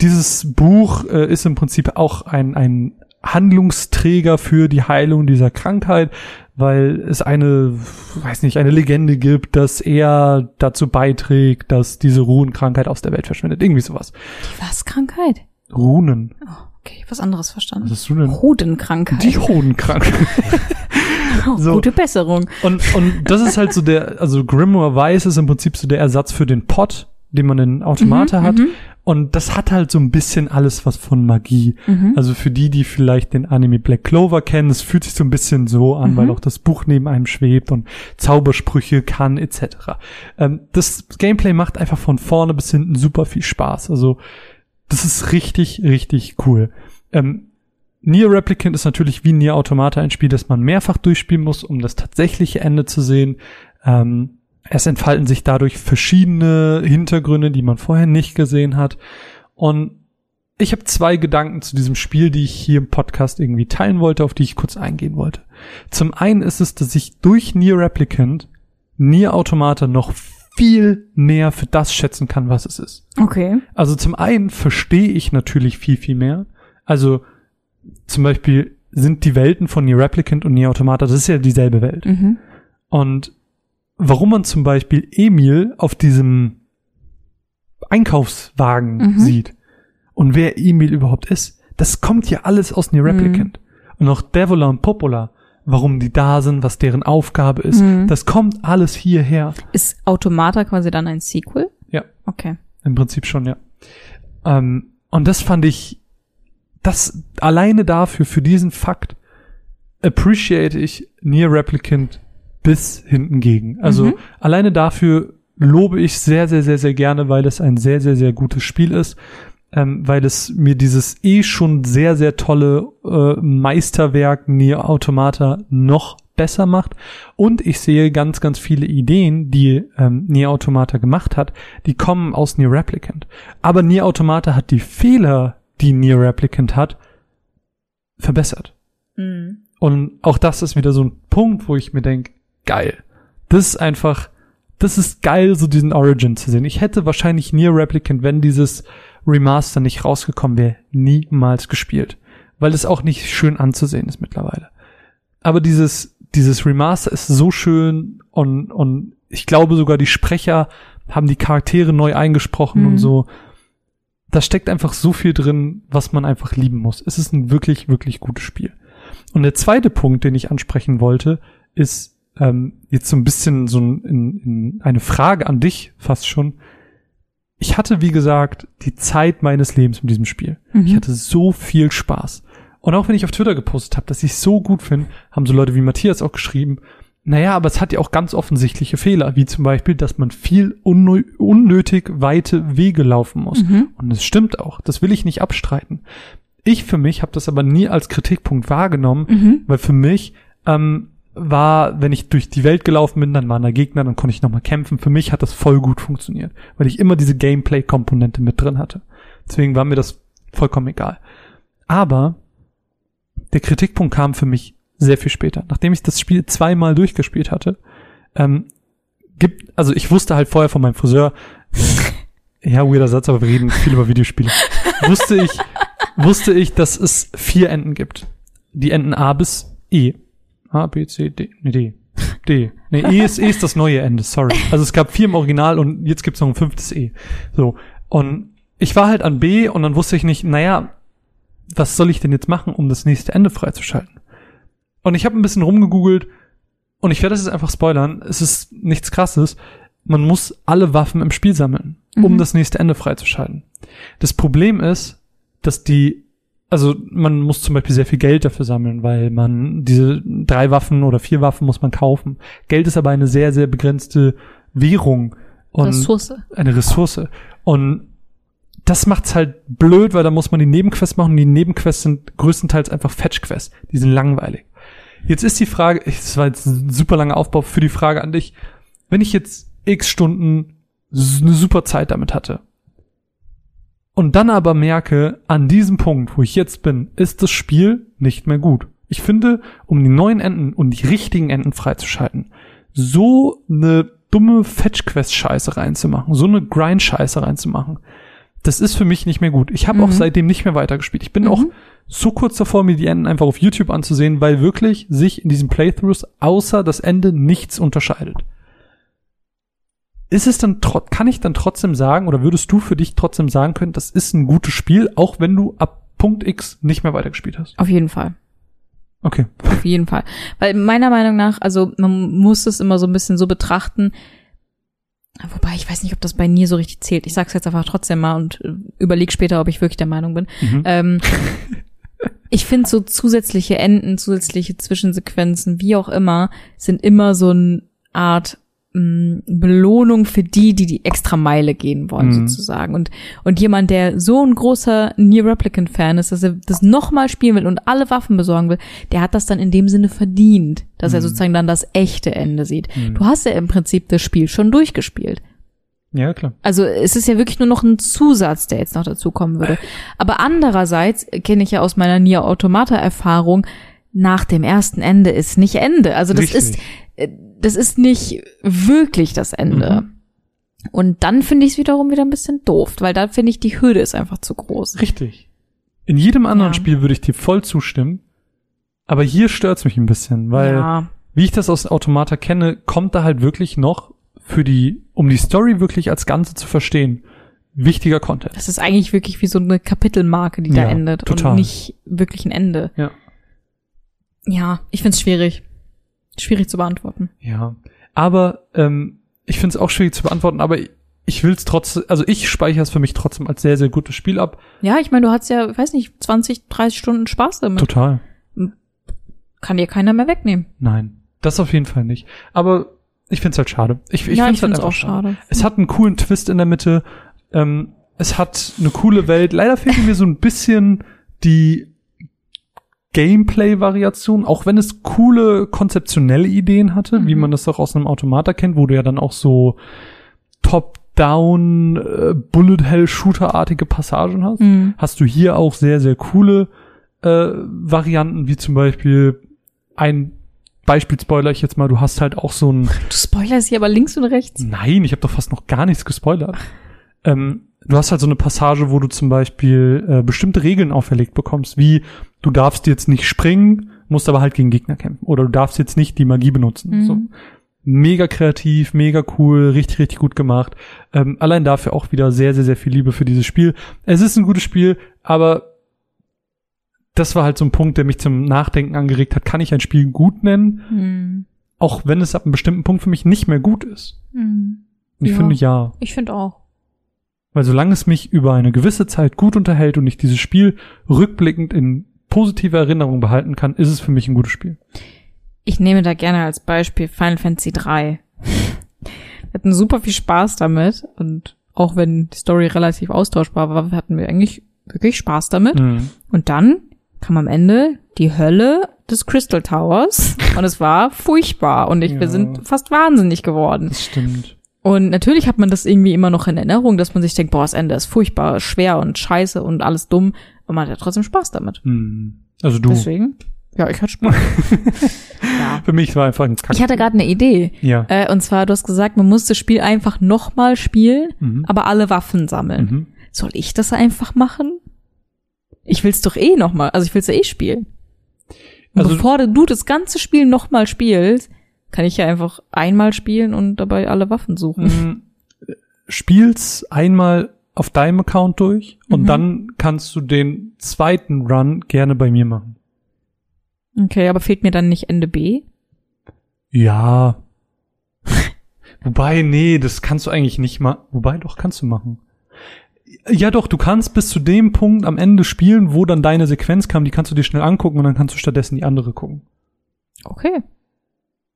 dieses Buch äh, ist im Prinzip auch ein, ein Handlungsträger für die Heilung dieser Krankheit, weil es eine, weiß nicht, eine Legende gibt, dass er dazu beiträgt, dass diese Runenkrankheit aus der Welt verschwindet. Irgendwie sowas. Die was Krankheit? Runen. Oh, okay, was anderes verstanden. Was ist Runen? Hodenkrankheit. Die Runenkrankheit. oh, so. Gute Besserung. Und, und das ist halt so der, also Grimoire Weiß ist im Prinzip so der Ersatz für den Pot, den man in Automata Mhm, hat. mhm. Und das hat halt so ein bisschen alles was von Magie. Mhm. Also für die, die vielleicht den Anime Black Clover kennen, es fühlt sich so ein bisschen so an, Mhm. weil auch das Buch neben einem schwebt und Zaubersprüche kann etc. Ähm, das Gameplay macht einfach von vorne bis hinten super viel Spaß. Also das ist richtig, richtig cool. Ähm, Nier Replicant ist natürlich wie Nier Automata ein Spiel, das man mehrfach durchspielen muss, um das tatsächliche Ende zu sehen. Ähm, es entfalten sich dadurch verschiedene Hintergründe, die man vorher nicht gesehen hat. Und ich habe zwei Gedanken zu diesem Spiel, die ich hier im Podcast irgendwie teilen wollte, auf die ich kurz eingehen wollte. Zum einen ist es, dass ich durch Nier Replicant Nier Automata noch viel mehr für das schätzen kann, was es ist. Okay. Also zum einen verstehe ich natürlich viel, viel mehr. Also zum Beispiel sind die Welten von Nier Replicant und Nier Automata, das ist ja dieselbe Welt. Mhm. Und warum man zum Beispiel Emil auf diesem Einkaufswagen Mhm. sieht und wer Emil überhaupt ist, das kommt ja alles aus Nier Replicant. Und auch Devola und Popola, warum die da sind, was deren Aufgabe ist, Mhm. das kommt alles hierher. Ist Automata quasi dann ein Sequel? Ja. Okay. Im Prinzip schon, ja. Ähm, und das fand ich, das alleine dafür, für diesen Fakt, appreciate ich Nier Replicant bis hinten gegen. Also Mhm. alleine dafür lobe ich sehr, sehr, sehr, sehr gerne, weil es ein sehr, sehr, sehr gutes Spiel ist. Ähm, weil es mir dieses eh schon sehr, sehr tolle äh, Meisterwerk Nier Automata noch besser macht. Und ich sehe ganz, ganz viele Ideen, die ähm, Nier Automata gemacht hat, die kommen aus Nier Replicant. Aber Nier Automata hat die Fehler, die Nier Replicant hat, verbessert. Mhm. Und auch das ist wieder so ein Punkt, wo ich mir denke, geil. Das ist einfach, das ist geil, so diesen Origin zu sehen. Ich hätte wahrscheinlich Nier Replicant, wenn dieses Remaster nicht rausgekommen wäre, niemals gespielt. Weil es auch nicht schön anzusehen ist mittlerweile. Aber dieses, dieses Remaster ist so schön und, und ich glaube sogar die Sprecher haben die Charaktere neu eingesprochen Mhm. und so. Da steckt einfach so viel drin, was man einfach lieben muss. Es ist ein wirklich, wirklich gutes Spiel. Und der zweite Punkt, den ich ansprechen wollte, ist ähm, jetzt so ein bisschen so ein, in, in eine Frage an dich fast schon. Ich hatte, wie gesagt, die Zeit meines Lebens mit diesem Spiel. Mhm. Ich hatte so viel Spaß. Und auch wenn ich auf Twitter gepostet habe, dass ich so gut finde, haben so Leute wie Matthias auch geschrieben, naja, aber es hat ja auch ganz offensichtliche Fehler, wie zum Beispiel, dass man viel unnö unnötig weite Wege laufen muss. Mhm. Und es stimmt auch, das will ich nicht abstreiten. Ich für mich habe das aber nie als Kritikpunkt wahrgenommen, Mhm. weil für mich ähm, war, wenn ich durch die Welt gelaufen bin, dann waren da Gegner, dann konnte ich nochmal kämpfen. Für mich hat das voll gut funktioniert, weil ich immer diese Gameplay-Komponente mit drin hatte. Deswegen war mir das vollkommen egal. Aber der Kritikpunkt kam für mich sehr viel später. Nachdem ich das Spiel zweimal durchgespielt hatte, ähm, gibt, also ich wusste halt vorher von meinem Friseur, ja, weirder Satz, aber wir reden viel über Videospiele. wusste ich, wusste ich, dass es vier Enden gibt. Die Enden A bis E. A, B, C, D, nee, D. D. Nee, E ist, e ist das neue Ende, sorry. Also es gab vier im Original und jetzt gibt's noch ein fünftes E. So. Und ich war halt an B und dann wusste ich nicht, naja, was soll ich denn jetzt machen, um das nächste Ende freizuschalten? Und ich habe ein bisschen rumgegoogelt und ich werde das jetzt einfach spoilern. Es ist nichts krasses. Man muss alle Waffen im Spiel sammeln, um Mhm. das nächste Ende freizuschalten. Das Problem ist, dass die also man muss zum Beispiel sehr viel Geld dafür sammeln, weil man diese drei Waffen oder vier Waffen muss man kaufen. Geld ist aber eine sehr, sehr begrenzte Währung. Und Ressource. Eine Ressource. Und das macht's halt blöd, weil da muss man die Nebenquests machen. Und die Nebenquests sind größtenteils einfach Fetch-Quests. Die sind langweilig. Jetzt ist die Frage, es war jetzt ein super langer Aufbau für die Frage an dich. Wenn ich jetzt x Stunden eine super Zeit damit hatte und dann aber merke, an diesem Punkt, wo ich jetzt bin, ist das Spiel nicht mehr gut. Ich finde, um die neuen Enden und die richtigen Enden freizuschalten, so eine dumme Fetch-Quest-Scheiße reinzumachen, so eine Grind-Scheiße reinzumachen, das ist für mich nicht mehr gut. Ich habe Mhm. auch seitdem nicht mehr weitergespielt. Ich bin Mhm. auch so kurz davor, mir die Enden einfach auf YouTube anzusehen, weil wirklich sich in diesen Playthroughs außer das Ende nichts unterscheidet. Ist es dann kann ich dann trotzdem sagen, oder würdest du für dich trotzdem sagen können, das ist ein gutes Spiel, auch wenn du ab Punkt X nicht mehr weitergespielt hast? Auf jeden Fall. Okay. Auf jeden Fall. Weil meiner Meinung nach, also man muss es immer so ein bisschen so betrachten, wobei ich weiß nicht, ob das bei Nier so richtig zählt. Ich sag's jetzt einfach trotzdem mal und äh, überleg später, ob ich wirklich der Meinung bin. Mhm. Ähm, ich finde so zusätzliche Enden, zusätzliche Zwischensequenzen, wie auch immer, sind immer so eine Art mh, Belohnung für die, die die extra Meile gehen wollen, Mhm. sozusagen. Und, und jemand, der so ein großer Nier Replicant-Fan ist, dass er das nochmal spielen will und alle Waffen besorgen will, der hat das dann in dem Sinne verdient, dass er Mhm. sozusagen dann das echte Ende sieht. Mhm. Du hast ja im Prinzip das Spiel schon durchgespielt. Ja, klar. Also es ist ja wirklich nur noch ein Zusatz, der jetzt noch dazu kommen würde. Aber andererseits kenne ich ja aus meiner Nier Automata Erfahrung, nach dem ersten Ende ist nicht Ende. Also das Richtig. ist äh, das ist nicht wirklich das Ende. Mhm. Und dann finde ich es wiederum wieder ein bisschen doof, weil da finde ich die Hürde ist einfach zu groß. Richtig. In jedem anderen Ja. Spiel würde ich dir voll zustimmen, aber hier stört's mich ein bisschen, weil ja, wie ich das aus Automata kenne, kommt da halt wirklich noch für die, um die Story wirklich als Ganze zu verstehen, wichtiger Content. das ist eigentlich wirklich wie so eine Kapitelmarke, die Ja, da endet total. und nicht wirklich ein Ende. Ja. Ja, ich finde es schwierig. Schwierig zu beantworten. Ja. Aber ähm, ich finde es auch schwierig zu beantworten, aber ich will es trotzdem, also ich speichere es für mich trotzdem als sehr, sehr gutes Spiel ab. Ja, ich meine, du hast ja, weiß nicht, 20, 30 Stunden Spaß damit. Total. Kann dir keiner mehr wegnehmen. Nein. Das auf jeden Fall nicht. Aber ich finde es halt schade. Ich, ich ja, finde es halt einfach auch schade. Es hat einen coolen Twist in der Mitte. Ähm, es hat eine coole Welt. Leider fehlt mir so ein bisschen die Gameplay-Variation, auch wenn es coole konzeptionelle Ideen hatte, wie Mhm. man das doch aus einem Automata kennt, wo du ja dann auch so Top-Down äh, Bullet-Hell-Shooter-artige Passagen hast. Mhm. Hast du hier auch sehr, sehr coole äh, Varianten, wie zum Beispiel ein Beispiel spoiler ich jetzt mal, du hast halt auch so ein Du spoilerst hier aber links und rechts. Nein, ich habe doch fast noch gar nichts gespoilert. Ähm, du hast halt so eine Passage, wo du zum Beispiel äh, bestimmte Regeln auferlegt bekommst, wie du darfst jetzt nicht springen, musst aber halt gegen Gegner kämpfen. Oder du darfst jetzt nicht die Magie benutzen. Mhm. So. Mega kreativ, mega cool, richtig, richtig gut gemacht. Ähm, allein dafür auch wieder sehr, sehr, sehr viel Liebe für dieses Spiel. Es ist ein gutes Spiel, aber das war halt so ein Punkt, der mich zum Nachdenken angeregt hat. Kann ich ein Spiel gut nennen, Mhm. auch wenn es ab einem bestimmten Punkt für mich nicht mehr gut ist? Mhm. Und ich Ja. finde ja. Ich finde auch. Weil solange es mich über eine gewisse Zeit gut unterhält und ich dieses Spiel rückblickend in positive Erinnerung behalten kann, ist es für mich ein gutes Spiel. Ich nehme da gerne als Beispiel Final Fantasy 3. Wir hatten super viel Spaß damit und auch wenn die Story relativ austauschbar war, hatten wir eigentlich wirklich Spaß damit. Mhm. Und dann kam am Ende die Hölle des Crystal Towers und es war furchtbar und ich, Ja. wir sind fast wahnsinnig geworden. Das stimmt. Und natürlich hat man das irgendwie immer noch in Erinnerung, dass man sich denkt, boah, das Ende ist furchtbar, schwer und scheiße und alles dumm. Und man hat ja trotzdem Spaß damit. Mhm. Also du. Deswegen, ja, ich hatte Spaß. ja. Für mich war einfach ein Kack. Ich hatte gerade eine Idee. ja. Äh, und zwar, du hast gesagt, man muss das Spiel einfach nochmal spielen, Mhm. aber alle Waffen sammeln. Mhm. Soll ich das einfach machen? Ich will's doch eh nochmal, also ich will's ja eh spielen. Und Also- bevor du das ganze Spiel nochmal spielst, kann ich ja einfach einmal spielen und dabei alle Waffen suchen. Mhm. Spiel's einmal auf deinem Account durch und Mhm. dann kannst du den zweiten Run gerne bei mir machen. Okay, aber fehlt mir dann nicht Ende B? Ja. Wobei, nee, das kannst du eigentlich nicht mal. Wobei, doch, kannst du machen. Ja, doch, du kannst bis zu dem Punkt am Ende spielen, wo dann deine Sequenz kam, die kannst du dir schnell angucken und dann kannst du stattdessen die andere gucken. Okay,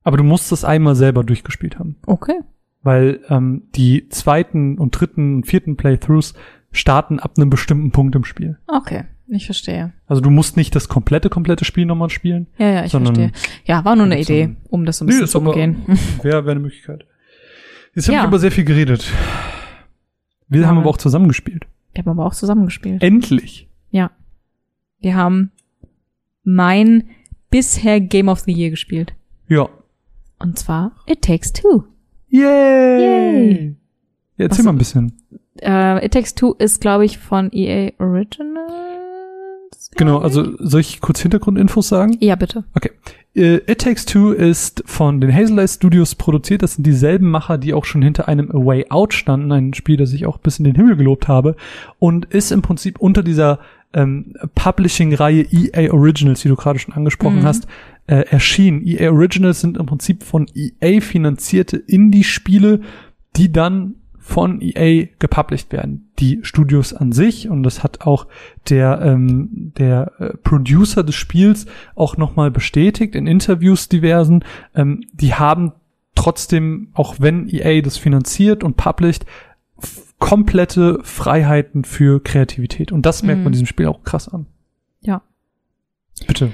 Aber du musst es einmal selber durchgespielt haben. okay. Weil ähm, die zweiten und dritten und vierten Playthroughs starten ab einem bestimmten Punkt im Spiel. Okay, ich verstehe. Also du musst nicht das komplette, komplette Spiel nochmal spielen. Ja, ja, ich verstehe. Ja, war nur eine Idee, um das so ein bisschen ist zu umgehen. Wäre wär eine Möglichkeit. Jetzt habe Ja. ich aber sehr viel geredet. Wir Ja. haben aber auch zusammengespielt. Wir haben aber auch zusammengespielt. Endlich. Ja. Wir haben mein bisher Game of the Year gespielt. Ja. Und zwar It Takes Two. Yay! Yay. Ja, erzähl Was- mal ein bisschen. Äh, It Takes Two ist, glaube ich, von EA Originals. Genau, also soll ich kurz Hintergrundinfos sagen? Ja, bitte. Okay. Äh, It Takes Two ist von den Hazelight Studios produziert. Das sind dieselben Macher, die auch schon hinter einem A Way Out standen, ein Spiel, das ich auch bis in den Himmel gelobt habe. Und ist im Prinzip unter dieser ähm, Publishing-Reihe EA Originals, die du gerade schon angesprochen Mhm. hast, äh, erschienen. EA Originals sind im Prinzip von EA finanzierte Indie-Spiele, die dann von EA gepublished werden. Die Studios an sich, und das hat auch der, ähm, der äh, Producer des Spiels auch nochmal bestätigt in Interviews diversen, ähm, die haben trotzdem, auch wenn EA das finanziert und published, komplette Freiheiten für Kreativität. Und das merkt man Mhm. diesem Spiel auch krass an. Ja. Bitte.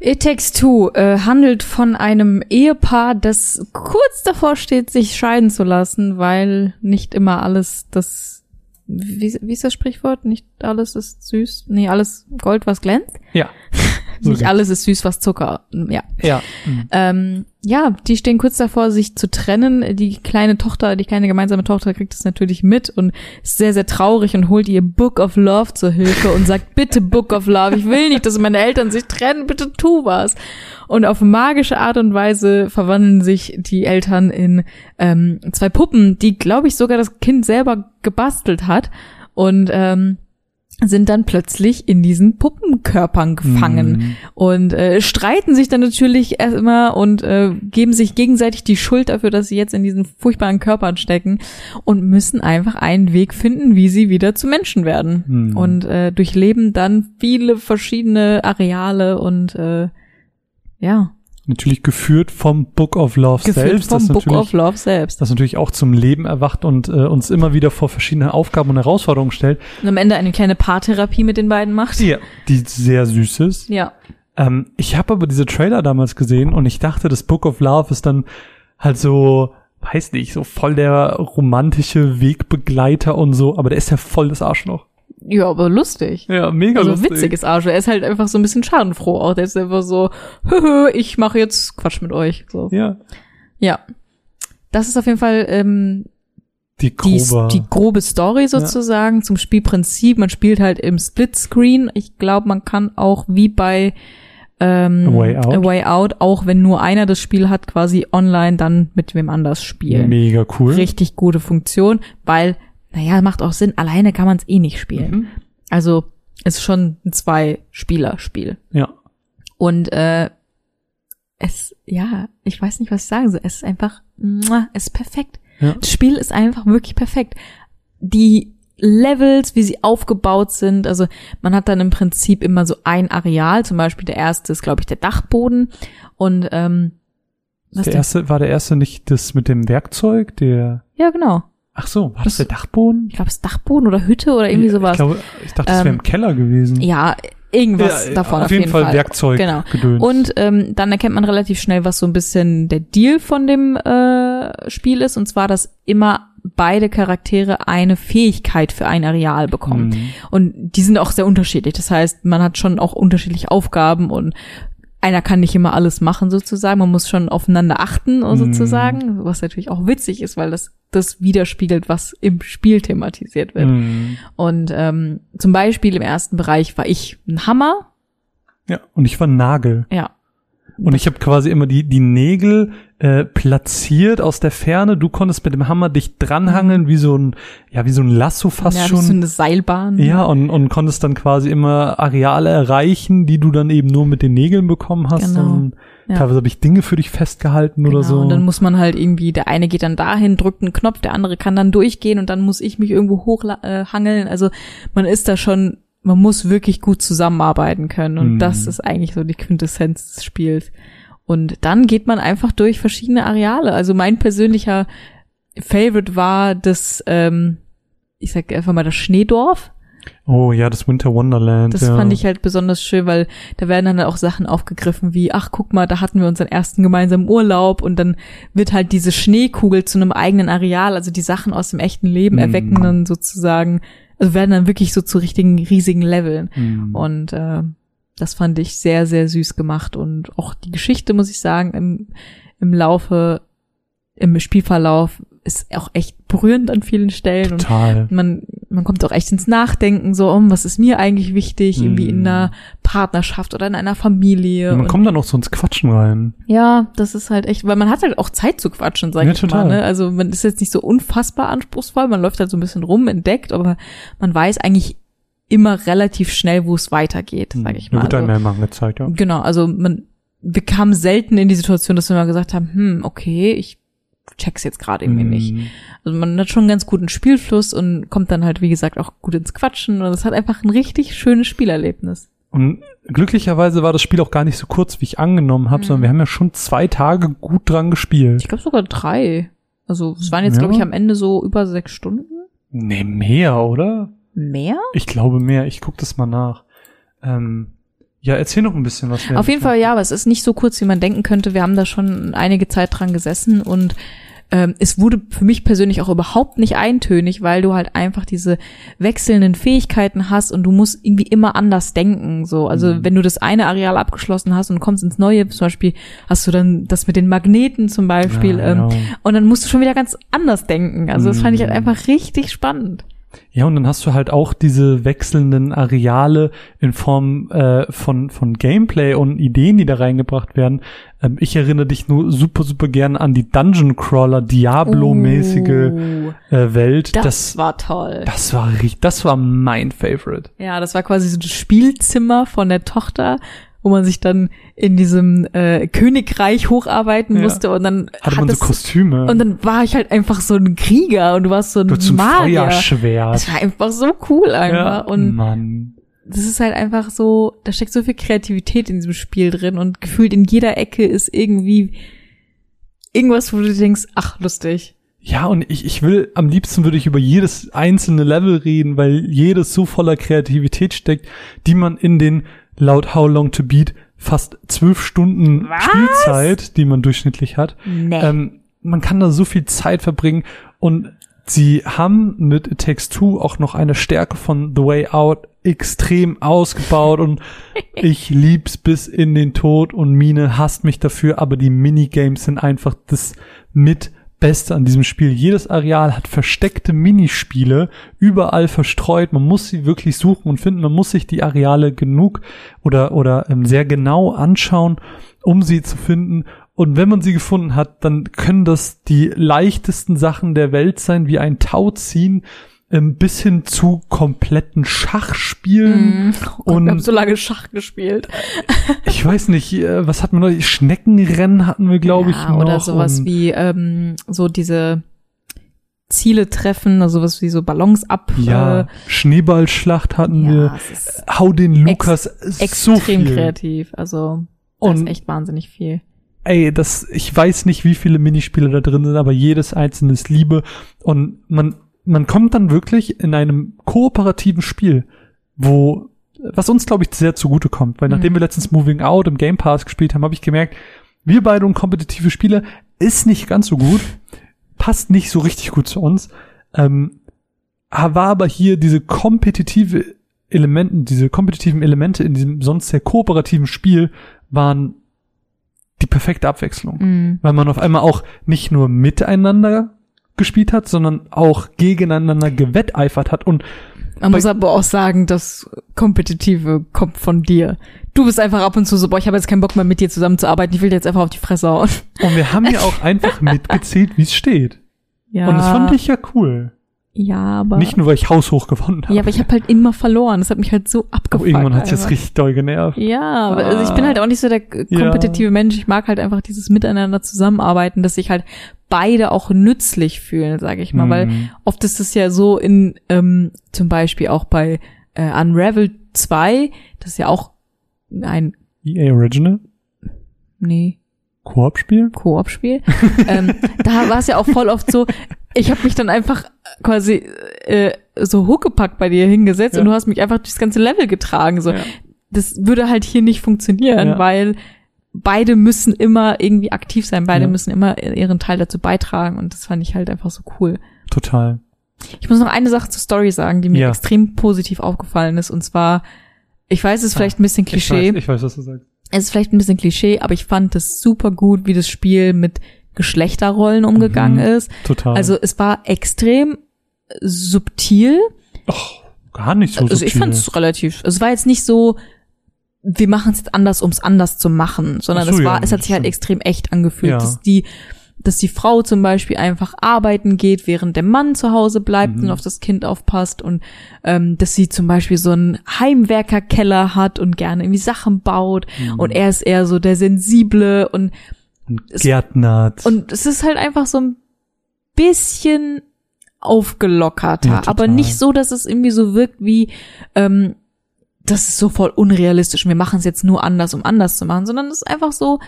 It Takes Two äh, handelt von einem Ehepaar, das kurz davor steht, sich scheiden zu lassen, weil nicht immer alles das, wie, wie ist das Sprichwort? Nicht alles ist süß, nee, alles Gold, was glänzt. Ja. Nicht geht's. alles ist süß, was Zucker, ja. Ja. Mhm. Ähm, ja, die stehen kurz davor, sich zu trennen. Die kleine Tochter, die kleine gemeinsame Tochter kriegt es natürlich mit und ist sehr, sehr traurig und holt ihr Book of Love zur Hilfe und sagt, bitte Book of Love, ich will nicht, dass meine Eltern sich trennen, bitte tu was. Und auf magische Art und Weise verwandeln sich die Eltern in ähm, zwei Puppen, die, glaube ich, sogar das Kind selber gebastelt hat. Und ähm, sind dann plötzlich in diesen Puppenkörpern gefangen Mhm. und äh, streiten sich dann natürlich erst immer und äh, geben sich gegenseitig die Schuld dafür, dass sie jetzt in diesen furchtbaren Körpern stecken und müssen einfach einen Weg finden, wie sie wieder zu Menschen werden Mhm. und äh, durchleben dann viele verschiedene Areale und äh, ja, Natürlich geführt vom Book of Love geführt selbst. vom das Book natürlich of Love selbst. das natürlich auch zum Leben erwacht und äh, uns immer wieder vor verschiedene Aufgaben und Herausforderungen stellt, Und am Ende eine kleine Paartherapie mit den beiden macht. die, die sehr süß ist. Ja. Ähm, ich habe aber diese Trailer damals gesehen und ich dachte, das Book of Love ist dann halt so, weiß nicht, so voll der romantische Wegbegleiter und so, aber der ist ja voll das Arschloch. Ja, aber lustig. Ja, mega Also lustig. witziges Arsch. Er ist halt einfach so ein bisschen schadenfroh auch. Der ist einfach so, höhö, ich mache jetzt Quatsch mit euch. So. Ja, Ja. Das ist auf jeden Fall ähm, die die, grobe. die grobe Story sozusagen zum Spielprinzip. Man spielt halt im Splitscreen. Ich glaube, man kann auch wie bei ähm, A Way Out. A Way Out, auch wenn nur einer das Spiel hat, quasi online dann mit wem anders spielen. mega cool. Richtig gute Funktion, weil, naja, macht auch Sinn, alleine kann man es eh nicht spielen. Mhm. Also ist schon ein Zwei-Spieler-Spiel. Ja. Und äh, es, ja, ich weiß nicht, was ich sagen soll. Es ist einfach, es ist perfekt. Ja. Das Spiel ist einfach wirklich perfekt. Die Levels, wie sie aufgebaut sind, also man hat dann im Prinzip immer so ein Areal, zum Beispiel der erste ist, glaube ich, der Dachboden. Und ähm, was Der erste, war der erste nicht das mit dem Werkzeug, der, Ja, genau. Ach so, war das, Das- der Dachboden? Ich glaube, es ist Dachboden oder Hütte oder irgendwie Ja, sowas. Ich, glaube, ich dachte, das wäre Ähm, im Keller gewesen. ja, irgendwas Ja, davon auf, auf, jeden, Fall, Werkzeug Genau. gedöns. Und ähm, dann erkennt man relativ schnell, was so ein bisschen der Deal von dem äh, Spiel ist. Und zwar, dass immer beide Charaktere eine Fähigkeit für ein Areal bekommen. Mhm. Und die sind auch sehr unterschiedlich. Das heißt, man hat schon auch unterschiedliche Aufgaben und einer kann nicht immer alles machen sozusagen. Man muss schon aufeinander achten Mhm. sozusagen, was natürlich auch witzig ist, weil das das widerspiegelt, was im Spiel thematisiert wird. Mhm. Und ähm, zum Beispiel im ersten Bereich war ich ein Hammer. Ja, und ich war Nagel. Ja, Und ich habe quasi immer die, die Nägel äh, platziert aus der Ferne. Du konntest mit dem Hammer dich dranhangeln, wie so ein, ja, wie so ein Lasso fast ja, das ist so schon. eine Seilbahn. Ja, und, und konntest dann quasi immer Areale erreichen, die du dann eben nur mit den Nägeln bekommen hast. Genau. Und Ja. Teilweise habe ich Dinge für dich festgehalten oder Genau, so. Und dann muss man halt irgendwie, der eine geht dann dahin, drückt einen Knopf, der andere kann dann durchgehen und dann muss ich mich irgendwo hochhangeln. Also man ist da schon, man muss wirklich gut zusammenarbeiten können. Und Mhm. das ist eigentlich so die Quintessenz des Spiels. Und dann geht man einfach durch verschiedene Areale. Also mein persönlicher Favorite war das, ähm, ich sag einfach mal das Schneedorf. oh ja, das Winter Wonderland. Das ja. fand ich halt besonders schön, weil da werden dann auch Sachen aufgegriffen wie, ach guck mal, da hatten wir unseren ersten gemeinsamen Urlaub und dann wird halt diese Schneekugel zu einem eigenen Areal, also die Sachen aus dem echten Leben Mm. erwecken dann sozusagen, also werden dann wirklich so zu richtigen riesigen Leveln. Mhm. Und äh, das fand ich sehr, sehr süß gemacht und auch die Geschichte, muss ich sagen, im, im Laufe, im Spielverlauf ist auch echt berührend an vielen Stellen und Total. man, man kommt auch echt ins Nachdenken, so, um, was ist mir eigentlich wichtig, irgendwie in Mm. einer Partnerschaft oder in einer Familie. Man und, kommt dann auch so ins Quatschen rein. ja, das ist halt echt, weil man hat halt auch Zeit zu quatschen, sag Ja, ich total. mal. Ne? Also man ist jetzt nicht so unfassbar anspruchsvoll, man läuft halt so ein bisschen rum, entdeckt, aber man weiß eigentlich immer relativ schnell, wo es weitergeht, sag ich Ja, mal. Gut, Also, einem mehr gezeigt, ja. Genau, also man, wir kamen selten in die Situation, dass wir mal gesagt haben, hm, okay, ich check's jetzt gerade irgendwie nicht. Mhm. Also man hat schon einen ganz guten Spielfluss und kommt dann halt, wie gesagt, auch gut ins Quatschen und es hat einfach ein richtig schönes Spielerlebnis. Und glücklicherweise war das Spiel auch gar nicht so kurz, wie ich angenommen habe, Mhm. sondern wir haben ja schon zwei Tage gut dran gespielt. Ich glaube sogar drei. Also es waren jetzt, Ja. glaube ich, am Ende so über sechs Stunden. Nee, mehr, oder? Mehr? Ich glaube mehr. Ich guck das mal nach. Ähm, ja, erzähl noch ein bisschen was. Auf jeden Fall, ja, aber es ist nicht so kurz, wie man denken könnte. Wir haben da schon einige Zeit dran gesessen und ähm, es wurde für mich persönlich auch überhaupt nicht eintönig, weil du halt einfach diese wechselnden Fähigkeiten hast und du musst irgendwie immer anders denken. So, also Mhm. wenn du das eine Areal abgeschlossen hast und kommst ins neue, zum Beispiel hast du dann das mit den Magneten zum Beispiel, Ja, ähm, ja. und dann musst du schon wieder ganz anders denken. Also das fand ich halt Mhm. einfach richtig spannend. Ja, und dann hast du halt auch diese wechselnden Areale in Form äh, von, von Gameplay und Ideen, die da reingebracht werden. Ähm, ich erinnere dich nur super, super gern an die Dungeon Crawler Diablo-mäßige Oh, äh, Welt. das, das, war toll. das war richtig, das war mein Favorite. Ja, das war quasi so das Spielzimmer von der Tochter, wo man sich dann in diesem äh, Königreich hocharbeiten Ja. musste und dann Hatte man so es- Kostüme. und dann war ich halt einfach so ein Krieger und du warst so ein du Magier. Feuerschwert. Das war einfach so cool einfach Ja, und Mann. das ist halt einfach so, da steckt so viel Kreativität in diesem Spiel drin und gefühlt in jeder Ecke ist irgendwie irgendwas, wo du denkst, ach lustig. Ja, und ich, ich will, am liebsten würde ich über jedes einzelne Level reden, weil jedes so voller Kreativität steckt, die man in den, laut How Long to Beat, fast zwölf Stunden Was? Spielzeit, die man durchschnittlich hat. Nee. Ähm, man kann da so viel Zeit verbringen und sie haben mit It Takes Two auch noch eine Stärke von The Way Out extrem ausgebaut und ich lieb's bis in den Tod und Mine hasst mich dafür, aber die Minigames sind einfach das mit Beste an diesem Spiel. Jedes Areal hat versteckte Minispiele, überall verstreut. Man muss sie wirklich suchen und finden. Man muss sich die Areale genug oder, oder ähm, sehr genau anschauen, um sie zu finden. Und wenn man sie gefunden hat, dann können das die leichtesten Sachen der Welt sein, wie ein Tauziehen, ähm, bis hin zu kompletten Schachspielen. Mm. Oh Gott, und- wir haben so lange Schach gespielt. Ich weiß nicht, äh, was hatten wir noch? Schneckenrennen hatten wir, glaube ich, Ja, noch. Oder sowas wie ähm, so diese Ziele treffen, also sowas wie so Ballons ab. Ja, äh, Schneeballschlacht hatten ja wir. Hau den Lukas so extrem viel. kreativ. Also da Und- ist echt wahnsinnig viel. Ey, das, ich weiß nicht, wie viele Minispiele da drin sind, aber jedes einzelne ist Liebe. Und man, man kommt dann wirklich in einem kooperativen Spiel, wo, was uns, glaube ich, sehr zugute kommt. Weil Mhm. nachdem wir letztens Moving Out im Game Pass gespielt haben, habe ich gemerkt, wir beide und kompetitive Spiele ist nicht ganz so gut, passt nicht so richtig gut zu uns. Ähm, war aber hier diese kompetitive Elementen, diese kompetitiven Elemente in diesem sonst sehr kooperativen Spiel waren die perfekte Abwechslung. Mhm. Weil man auf einmal auch nicht nur miteinander gespielt hat, sondern auch gegeneinander gewetteifert hat und Man muss aber auch sagen, das Kompetitive kommt von dir. Du bist einfach ab und zu so, boah, ich habe jetzt keinen Bock mehr mit dir zusammenzuarbeiten, ich will dir jetzt einfach auf die Fresse hauen. und wir haben ja auch einfach mitgezählt, wie es steht. Ja. Und das fand ich ja cool. Ja, aber. Nicht nur, weil ich haushoch gewonnen habe. ja, aber ich habe halt immer verloren. Das hat mich halt so aber abgefuckt. irgendwann hat es jetzt richtig doll genervt. Ja, aber also ich bin halt auch nicht so der k- Ja. kompetitive Mensch. Ich mag halt einfach dieses Miteinander zusammenarbeiten, dass sich halt beide auch nützlich fühlen, sage ich mal. Weil Mhm. oft ist es ja so in, ähm, zum Beispiel auch bei äh, Unravel 2, das ist ja auch ein, EA Original? nee, Koop-Spiel? Koop-Spiel. ähm, da war es ja auch voll oft so, ich habe mich dann einfach quasi äh, so huckepackt bei dir hingesetzt Ja. und du hast mich einfach durchs ganze Level getragen. So. Ja. Das würde halt hier nicht funktionieren, Ja. weil beide müssen immer irgendwie aktiv sein, beide müssen immer ihren Teil dazu beitragen und das fand ich halt einfach so cool. Total. Ich muss noch eine Sache zur Story sagen, die mir extrem positiv aufgefallen ist und zwar, ich weiß, es ist vielleicht ein bisschen Klischee, Ich weiß, ich weiß, was du sagst. Es ist vielleicht ein bisschen Klischee, aber ich fand es super gut, wie das Spiel mit Geschlechterrollen umgegangen Mhm. ist. Total. Also es war extrem subtil. Och, gar nicht so also subtil. ich fand es relativ. Es war jetzt nicht so, wir machen es jetzt anders, um es anders zu machen, sondern so, es war, ja, es hat sich halt stimmt. extrem echt angefühlt, Ja. dass die, dass die Frau zum Beispiel einfach arbeiten geht, während der Mann zu Hause bleibt Mhm. und auf das Kind aufpasst und ähm, dass sie zum Beispiel so einen Heimwerkerkeller hat und gerne irgendwie Sachen baut Mhm. und er ist eher so der sensible und Gärtnert. und es ist halt einfach so ein bisschen aufgelockerter, Ja, aber nicht so, dass es irgendwie so wirkt wie, ähm, das ist so voll unrealistisch. Wir machen es jetzt nur anders, um anders zu machen, sondern es ist einfach so,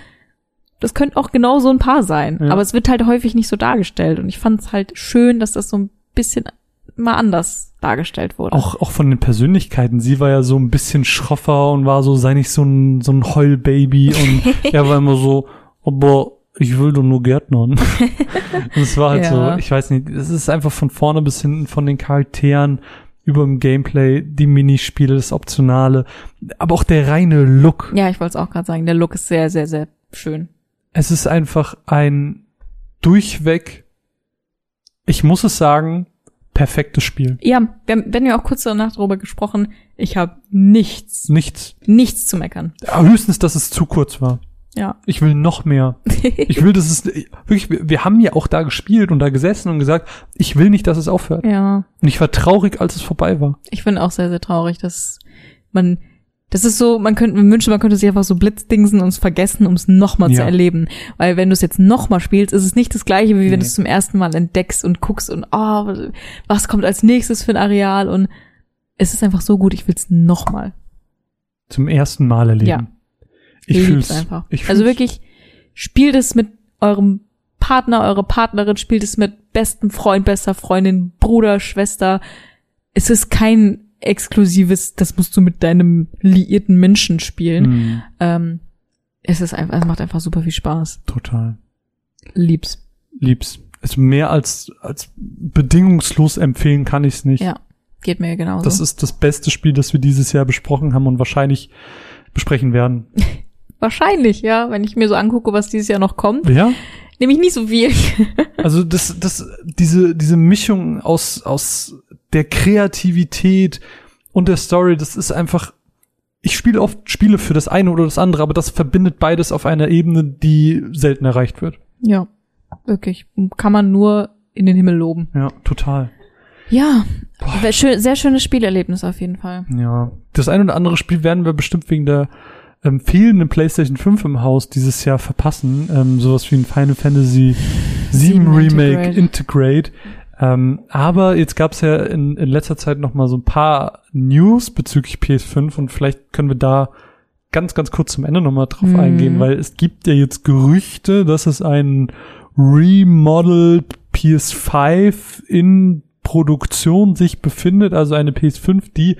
das könnte auch genau so ein Paar sein. Ja. Aber es wird halt häufig nicht so dargestellt. Und ich fand es halt schön, dass das so ein bisschen mal anders dargestellt wurde. auch, auch von den Persönlichkeiten. Sie war ja so ein bisschen schroffer und war so, sei nicht so ein, so ein Heulbaby und er war immer so, aber ich will doch nur Gärtnern. und es war halt Ja. so, ich weiß nicht, es ist einfach von vorne bis hinten von den Charakteren über dem Gameplay, die Minispiele, das Optionale, aber auch der reine Look. ja, ich wollte es auch gerade sagen. Der Look ist sehr, sehr, sehr schön. Es ist einfach ein durchweg, ich muss es sagen, perfektes Spiel. Ja, wir haben, wir haben ja auch kurz danach darüber gesprochen. Ich habe nichts, Nichts, nichts zu meckern. höchstens, dass es zu kurz war. Ja. Ich will noch mehr. Ich will, dass es wirklich. Wir, wir haben ja auch da gespielt und da gesessen und gesagt, ich will nicht, dass es aufhört. ja. Und ich war traurig, als es vorbei war. Ich bin auch sehr, sehr traurig, dass man, das ist so, man könnte, man wünscht, man könnte sich einfach so blitzdingsen und es vergessen, um es nochmal zu Ja. erleben. Weil wenn du es jetzt nochmal spielst, ist es nicht das gleiche, wie wenn Nee. du es zum ersten Mal entdeckst und guckst und, oh, was kommt als nächstes für ein Areal und es ist einfach so gut, ich will es nochmal. Zum ersten Mal erleben. Ja. Ich lieb's fühl's einfach. Ich also fühl's. wirklich, spielt es mit eurem Partner, eure Partnerin, spielt es mit besten Freund, bester Freundin, Bruder, Schwester. Es ist kein exklusives, das musst du mit deinem liierten Menschen spielen. Mm, Ähm, es ist einfach, es macht einfach super viel Spaß. total. Lieb's. Lieb's. Also mehr als, als bedingungslos empfehlen kann ich's nicht. Ja, geht mir genauso. Das ist das beste Spiel, das wir dieses Jahr besprochen haben und wahrscheinlich besprechen werden. Wahrscheinlich, ja, wenn ich mir so angucke, was dieses Jahr noch kommt, Ja? nehme ich nicht so viel. Also das, das, diese, diese Mischung aus, aus der Kreativität und der Story, das ist einfach, ich spiele oft Spiele für das eine oder das andere, aber das verbindet beides auf einer Ebene, die selten erreicht wird. ja, wirklich. Kann man nur in den Himmel loben. Ja, total. Ja, schön, sehr schönes Spielerlebnis auf jeden Fall. Ja. Das ein oder andere Spiel werden wir bestimmt wegen der ähm, fehlenden PlayStation 5 im Haus dieses Jahr verpassen. Ähm, sowas wie ein Final Fantasy 7 Sieben Remake Integrate. Integrate. Ähm, aber jetzt gab es ja in, in letzter Zeit noch mal so ein paar News bezüglich PS5 und vielleicht können wir da ganz, ganz kurz zum Ende noch mal drauf Mhm. eingehen, weil es gibt ja jetzt Gerüchte, dass es ein Remodeled PS5 in Produktion sich befindet, also eine PS5, die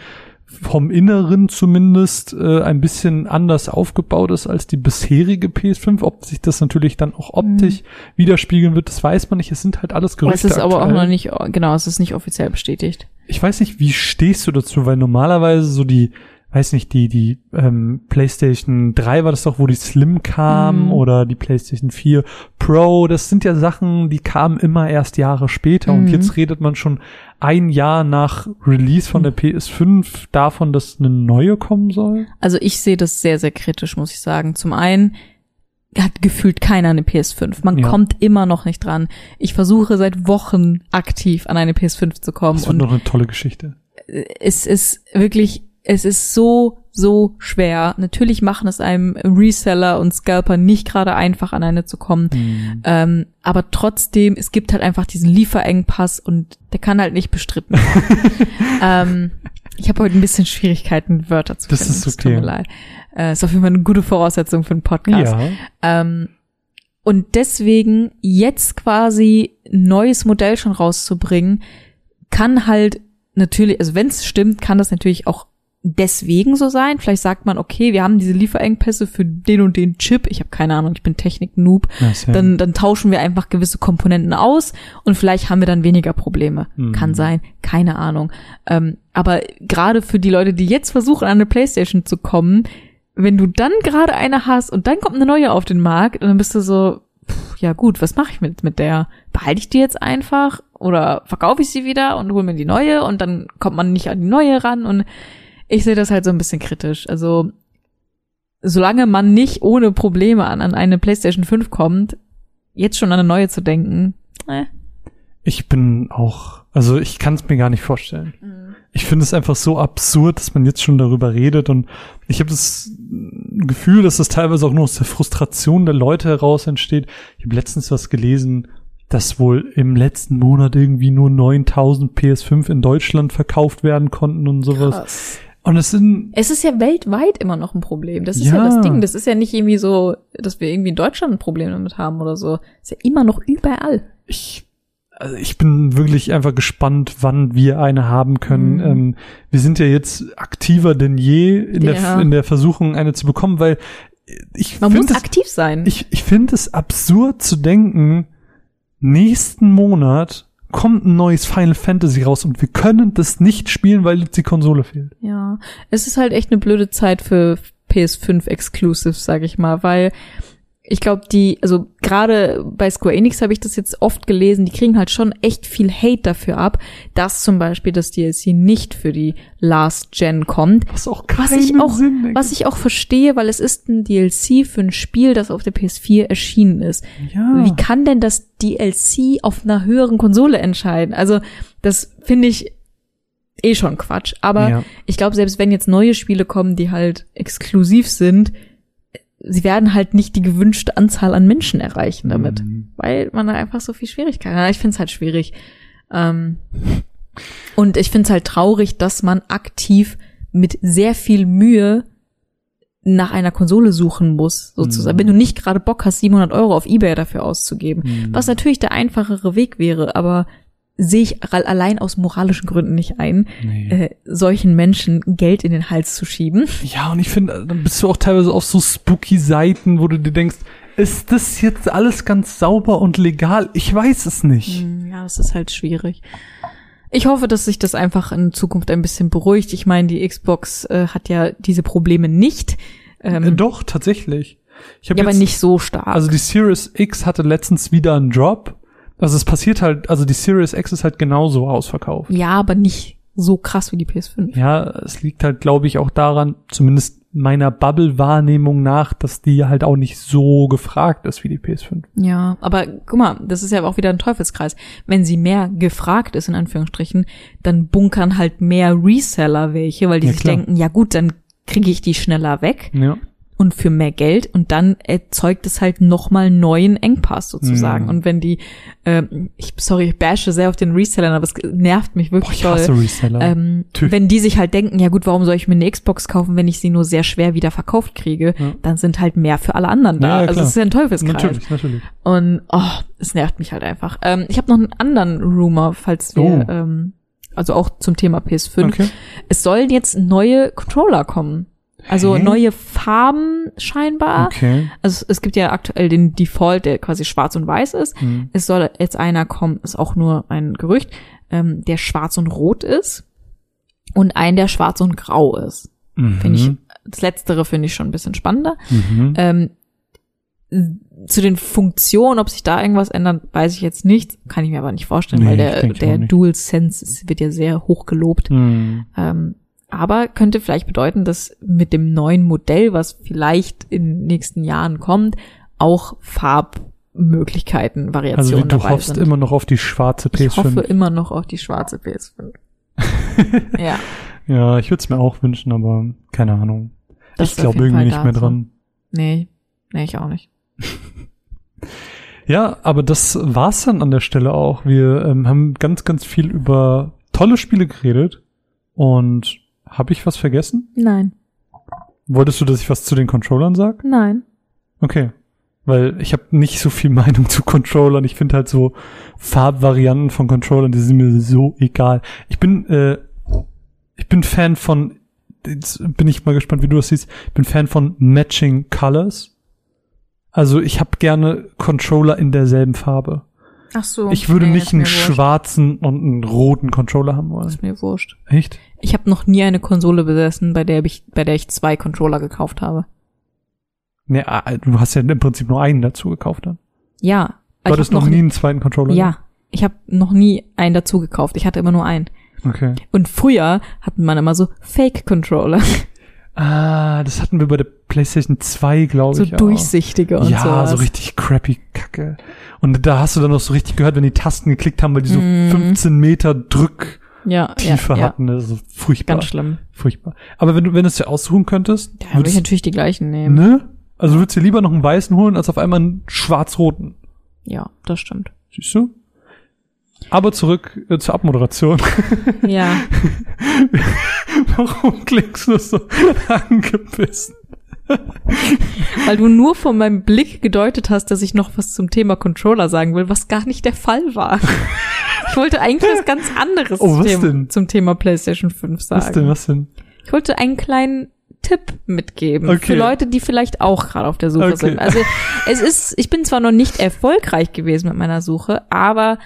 vom Inneren zumindest äh, ein bisschen anders aufgebaut ist als die bisherige PS5. Ob sich das natürlich dann auch optisch widerspiegeln wird, das weiß man nicht. Es sind halt alles Mhm. Gerüchte. es ist aber auch aktuell. noch nicht, genau, es ist nicht offiziell bestätigt. Ich weiß nicht, wie stehst du dazu, weil normalerweise so die, weiß nicht, die, die ähm, PlayStation 3 war das doch, wo die Slim kam Mhm. oder die PlayStation 4 Pro, das sind ja Sachen, die kamen immer erst Jahre später und Mhm. jetzt redet man schon ein Jahr nach Release von der PS5 davon, dass eine neue kommen soll. Also ich sehe das sehr, sehr kritisch, muss ich sagen. Zum einen hat gefühlt keiner eine PS5. Man Ja. kommt immer noch nicht dran. Ich versuche seit Wochen aktiv an eine PS5 zu kommen Das wird und noch eine tolle Geschichte. es ist wirklich, es ist so, so schwer. Natürlich machen es einem Reseller und Scalper nicht gerade einfach, an eine zu kommen. Mhm. Ähm, aber trotzdem, es gibt halt einfach diesen Lieferengpass und der kann halt nicht bestritten werden. ähm, ich habe heute ein bisschen Schwierigkeiten, Wörter zu Das finden. ist Es tut mir okay. leid. Äh, ist auf jeden Fall eine gute Voraussetzung für einen Podcast. Ja. Ähm, und deswegen jetzt quasi ein neues Modell schon rauszubringen, kann halt natürlich, also wenn es stimmt, kann das natürlich auch deswegen so sein. Vielleicht sagt man, okay, wir haben diese Lieferengpässe für den und den Chip. Ich habe keine Ahnung, ich bin Technik-Noob. Ja, Dann, dann tauschen wir einfach gewisse Komponenten aus und vielleicht haben wir dann weniger Probleme. Mhm. Kann sein, keine Ahnung. Ähm, aber gerade für die Leute, die jetzt versuchen, an eine Playstation zu kommen, wenn du dann gerade eine hast und dann kommt eine neue auf den Markt und dann bist du so, pff, ja gut, was mache ich mit, mit der? Behalte ich die jetzt einfach oder verkaufe ich sie wieder und hole mir die neue und dann kommt man nicht an die neue ran und ich sehe das halt so ein bisschen kritisch. Also solange man nicht ohne Probleme an, an eine PlayStation 5 kommt, jetzt schon an eine neue zu denken, äh, Ich bin auch, also ich kann es mir gar nicht vorstellen. Ich finde es einfach so absurd, dass man jetzt schon darüber redet und ich habe das Gefühl, dass das teilweise auch nur aus der Frustration der Leute heraus entsteht. Ich habe letztens was gelesen, dass wohl im letzten Monat irgendwie nur 9000 PS5 in Deutschland verkauft werden konnten und sowas. krass. Und es sind Es ist ja weltweit immer noch ein Problem. Das ist Ja. ja. das Ding. Das ist ja nicht irgendwie so, dass wir irgendwie in Deutschland ein Problem damit haben oder so. ist ja immer noch überall. ich, also ich bin wirklich einfach gespannt, wann wir eine haben können. Mhm. Ähm, wir sind ja jetzt aktiver denn je in, der, Ja. in der Versuchung, eine zu bekommen, weil ich Man muss es, aktiv sein. ich, ich finde es absurd zu denken, nächsten Monat kommt ein neues Final Fantasy raus und wir können das nicht spielen, weil die Konsole fehlt. Ja, es ist halt echt eine blöde Zeit für PS5 Exclusives, sag ich mal, weil ich glaube, die, also gerade bei Square Enix habe ich das jetzt oft gelesen, die kriegen halt schon echt viel Hate dafür ab, dass zum Beispiel das DLC nicht für die Last Gen kommt. Was auch Was ich auch, Sinn was ich auch verstehe, weil es ist ein DLC für ein Spiel, das auf der PS4 erschienen ist. ja. Wie kann denn das DLC auf einer höheren Konsole entscheiden? Also, das finde ich eh schon Quatsch. Aber Ja. ich glaube, selbst wenn jetzt neue Spiele kommen, die halt exklusiv sind, sie werden halt nicht die gewünschte Anzahl an Menschen erreichen damit. Mhm. Weil man da einfach so viel Schwierigkeiten hat. Ich finde es halt schwierig. Ähm, und ich finde es halt traurig, dass man aktiv mit sehr viel Mühe nach einer Konsole suchen muss, sozusagen. Mhm. Wenn du nicht gerade Bock hast, 700 Euro auf Ebay dafür auszugeben. Mhm. Was natürlich der einfachere Weg wäre, aber sehe ich al- allein aus moralischen Gründen nicht ein, Nee. äh, solchen Menschen Geld in den Hals zu schieben. Ja, und ich finde, dann bist du auch teilweise auf so spooky Seiten, wo du dir denkst, ist das jetzt alles ganz sauber und legal? Ich weiß es nicht. Hm, Ja, das ist halt schwierig. Ich hoffe, dass sich das einfach in Zukunft ein bisschen beruhigt. Ich meine, die Xbox äh, hat ja diese Probleme nicht. Äh, Ähm, Doch, tatsächlich. Ich hab ja, aber jetzt, nicht so stark. Also die Series X hatte letztens wieder einen Drop. Also es passiert halt, also die Series X ist halt genauso ausverkauft. ja, aber nicht so krass wie die PS5. Ja, es liegt halt, glaube ich, auch daran, zumindest meiner Bubble-Wahrnehmung nach, dass die halt auch nicht so gefragt ist wie die PS5. Ja, aber guck mal, das ist ja auch wieder ein Teufelskreis. Wenn sie mehr gefragt ist, in Anführungsstrichen, dann bunkern halt mehr Reseller welche, weil die Ja, sich klar. denken, ja gut, dann kriege ich die schneller weg Ja. Und für mehr Geld und dann erzeugt es halt nochmal neuen Engpass sozusagen. Mhm. Und wenn die, ähm, ich, sorry, ich bashe sehr auf den Resellern, aber es nervt mich Boah, wirklich ich hasse doll. Reseller. Ähm, Tü. wenn die sich halt denken, ja gut, warum soll ich mir eine Xbox kaufen, wenn ich sie nur sehr schwer wieder verkauft kriege, Ja. dann sind halt mehr für alle anderen da. Ja, ja, also es ist ja ein Teufelskreis. natürlich, natürlich. Und oh, es nervt mich halt einfach. Ähm, ich habe noch einen anderen Rumor, falls wir, Oh. ähm, also auch zum Thema PS5. Okay. Es sollen jetzt neue Controller kommen. Also Hä? neue Farben scheinbar. Okay. Also es gibt ja aktuell den Default, der quasi schwarz und weiß ist. Hm. Es soll jetzt einer kommen, ist auch nur ein Gerücht, ähm, der schwarz und rot ist und ein, der schwarz und grau ist. Mhm. Finde ich, das letztere finde ich schon ein bisschen spannender. Mhm. Ähm, zu den Funktionen, ob sich da irgendwas ändert, weiß ich jetzt nicht. Kann ich mir aber nicht vorstellen, Nee, weil der, der. Dual Sense wird ja sehr hoch gelobt. Mhm. Ähm, aber könnte vielleicht bedeuten, dass mit dem neuen Modell, was vielleicht in den nächsten Jahren kommt, auch Farbmöglichkeiten, Also Variationen wie, du hoffst sind. immer noch auf die schwarze PS5. ich hoffe immer noch auf die schwarze PS5. ja, ja, ich würde es mir auch wünschen, aber keine Ahnung. das ich glaube irgendwie Fall nicht mehr dazu. dran. Nee, nee, ich auch nicht. Ja, aber das war's dann an der Stelle auch. Wir ähm, haben ganz, ganz viel über tolle Spiele geredet. Und habe ich was vergessen? Nein, Wolltest du, dass ich was zu den Controllern sag? nein. Okay. Weil ich habe nicht so viel Meinung zu Controllern. Ich finde halt so Farbvarianten von Controllern, die sind mir so egal. Ich bin, äh, ich bin Fan von, jetzt bin ich mal gespannt, wie du das siehst. Ich bin Fan von Matching Colors. Also ich habe gerne Controller in derselben Farbe. Ach so. Ich würde nee, nicht einen schwarzen und einen roten Controller haben wollen. Ist mir wurscht. Echt? Ich habe noch nie eine Konsole besessen, bei der ich, bei der ich zwei Controller gekauft habe. Nee, ah, du hast ja im Prinzip nur einen dazu gekauft dann. Ja. Du hattest noch nie einen zweiten Controller? Ja, ich habe noch nie einen dazu gekauft. Ich hatte immer nur einen. Okay. Und früher hatten man immer so Fake-Controller, Ah, das hatten wir bei der PlayStation 2, glaube so ich. auch. durchsichtige und ja, sowas. so richtig crappy Kacke. Und da hast du dann noch so richtig gehört, wenn die Tasten geklickt haben, weil die so Mhm. 15 Meter Drücktiefe ja, ja, ja, hatten. Das ist so furchtbar. ganz schlimm. Furchtbar. Aber wenn du, wenn du es dir aussuchen könntest, Ja, würde ich natürlich die gleichen nehmen. ne? Also würdest du dir lieber noch einen weißen holen, als auf einmal einen schwarz-roten. Ja, das stimmt. Siehst du? Aber zurück äh, zur Abmoderation. Ja, Warum klingst du so angebissen? weil du nur von meinem Blick gedeutet hast, dass ich noch was zum Thema Controller sagen will, was gar nicht der Fall war. Ich wollte eigentlich was ganz anderes Oh, was zum, zum Thema PlayStation 5 sagen. Was denn, was denn? Ich wollte einen kleinen Tipp mitgeben Okay. für Leute, die vielleicht auch gerade auf der Suche Okay. sind. Also es ist, ich bin zwar noch nicht erfolgreich gewesen mit meiner Suche, aber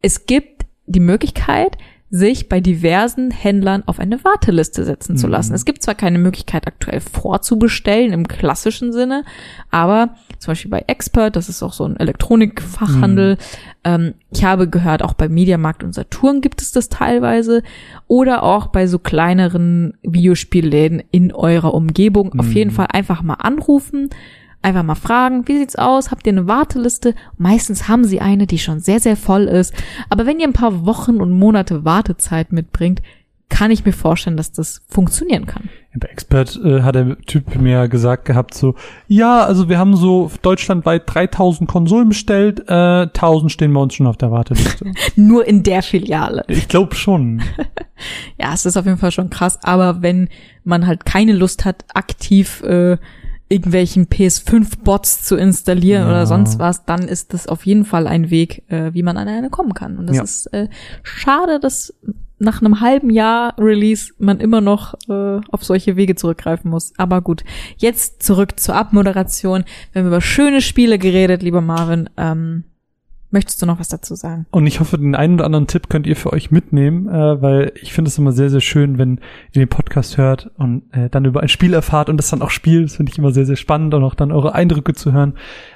es gibt die Möglichkeit, sich bei diversen Händlern auf eine Warteliste setzen zu Mhm. lassen. Es gibt zwar keine Möglichkeit aktuell vorzubestellen im klassischen Sinne, aber zum Beispiel bei Expert, das ist auch so ein Elektronikfachhandel. Ähm, ich habe gehört, auch bei Mediamarkt und Saturn gibt es das teilweise oder auch bei so kleineren Videospielläden in eurer Umgebung. Auf Mhm. jeden Fall einfach mal anrufen, einfach mal fragen, wie sieht's aus? Habt ihr eine Warteliste? Meistens haben sie eine, die schon sehr, sehr voll ist. Aber wenn ihr ein paar Wochen und Monate Wartezeit mitbringt, kann ich mir vorstellen, dass das funktionieren kann. Bei Expert äh, hat der Typ mir gesagt gehabt so, ja, also wir haben so deutschlandweit 3000 Konsolen bestellt, äh, 1000 stehen bei uns schon auf der Warteliste. Nur in der Filiale. ich glaube schon. Ja, es ist auf jeden Fall schon krass, aber wenn man halt keine Lust hat, aktiv äh, irgendwelchen PS5-Bots zu installieren Ja. oder sonst was, dann ist das auf jeden Fall ein Weg, äh, wie man an eine kommen kann. Und das Ja. ist äh, schade, dass nach einem halben Jahr Release man immer noch äh, auf solche Wege zurückgreifen muss. Aber gut, jetzt zurück zur Abmoderation. Wir haben über schöne Spiele geredet, lieber Marvin. Ähm, möchtest du noch was dazu sagen? Und ich hoffe, den einen oder anderen Tipp könnt ihr für euch mitnehmen, äh, weil ich finde es immer sehr, sehr schön, wenn ihr den Podcast hört und äh, dann über ein Spiel erfahrt und das dann auch spielt. Das finde ich immer sehr, sehr spannend und auch dann eure Eindrücke zu hören.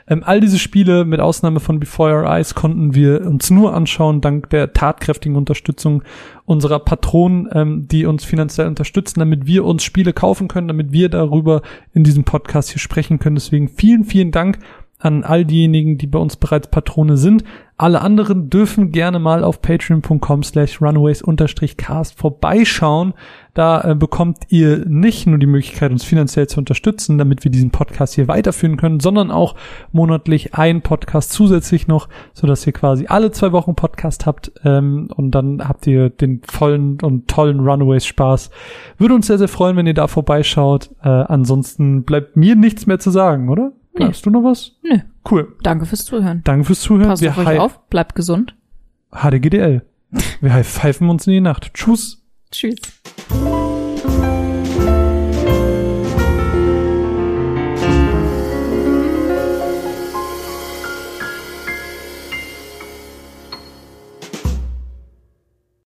Ähm, all diese Spiele, mit Ausnahme von Before Your Eyes, konnten wir uns nur anschauen, dank der tatkräftigen Unterstützung unserer Patronen, ähm, die uns finanziell unterstützen, damit wir uns Spiele kaufen können, damit wir darüber in diesem Podcast hier sprechen können. Deswegen vielen, vielen Dank an all diejenigen, die bei uns bereits Patrone sind. Alle anderen dürfen gerne mal auf patreon.com slash runaways-cast vorbeischauen. Da äh, bekommt ihr nicht nur die Möglichkeit, uns finanziell zu unterstützen, damit wir diesen Podcast hier weiterführen können, sondern auch monatlich ein Podcast zusätzlich noch, sodass ihr quasi alle zwei Wochen Podcast habt ähm, und dann habt ihr den vollen und tollen Runaways Spaß. Würde uns sehr, sehr freuen, wenn ihr da vorbeischaut. Äh, ansonsten bleibt mir nichts mehr zu sagen, oder? Nee. Hast du noch was? Nö, Cool. danke fürs Zuhören. Danke fürs Zuhören. Passt auf euch auf, bleibt gesund. HDGDL. Wir pfeifen uns in die Nacht. Tschüss. Tschüss.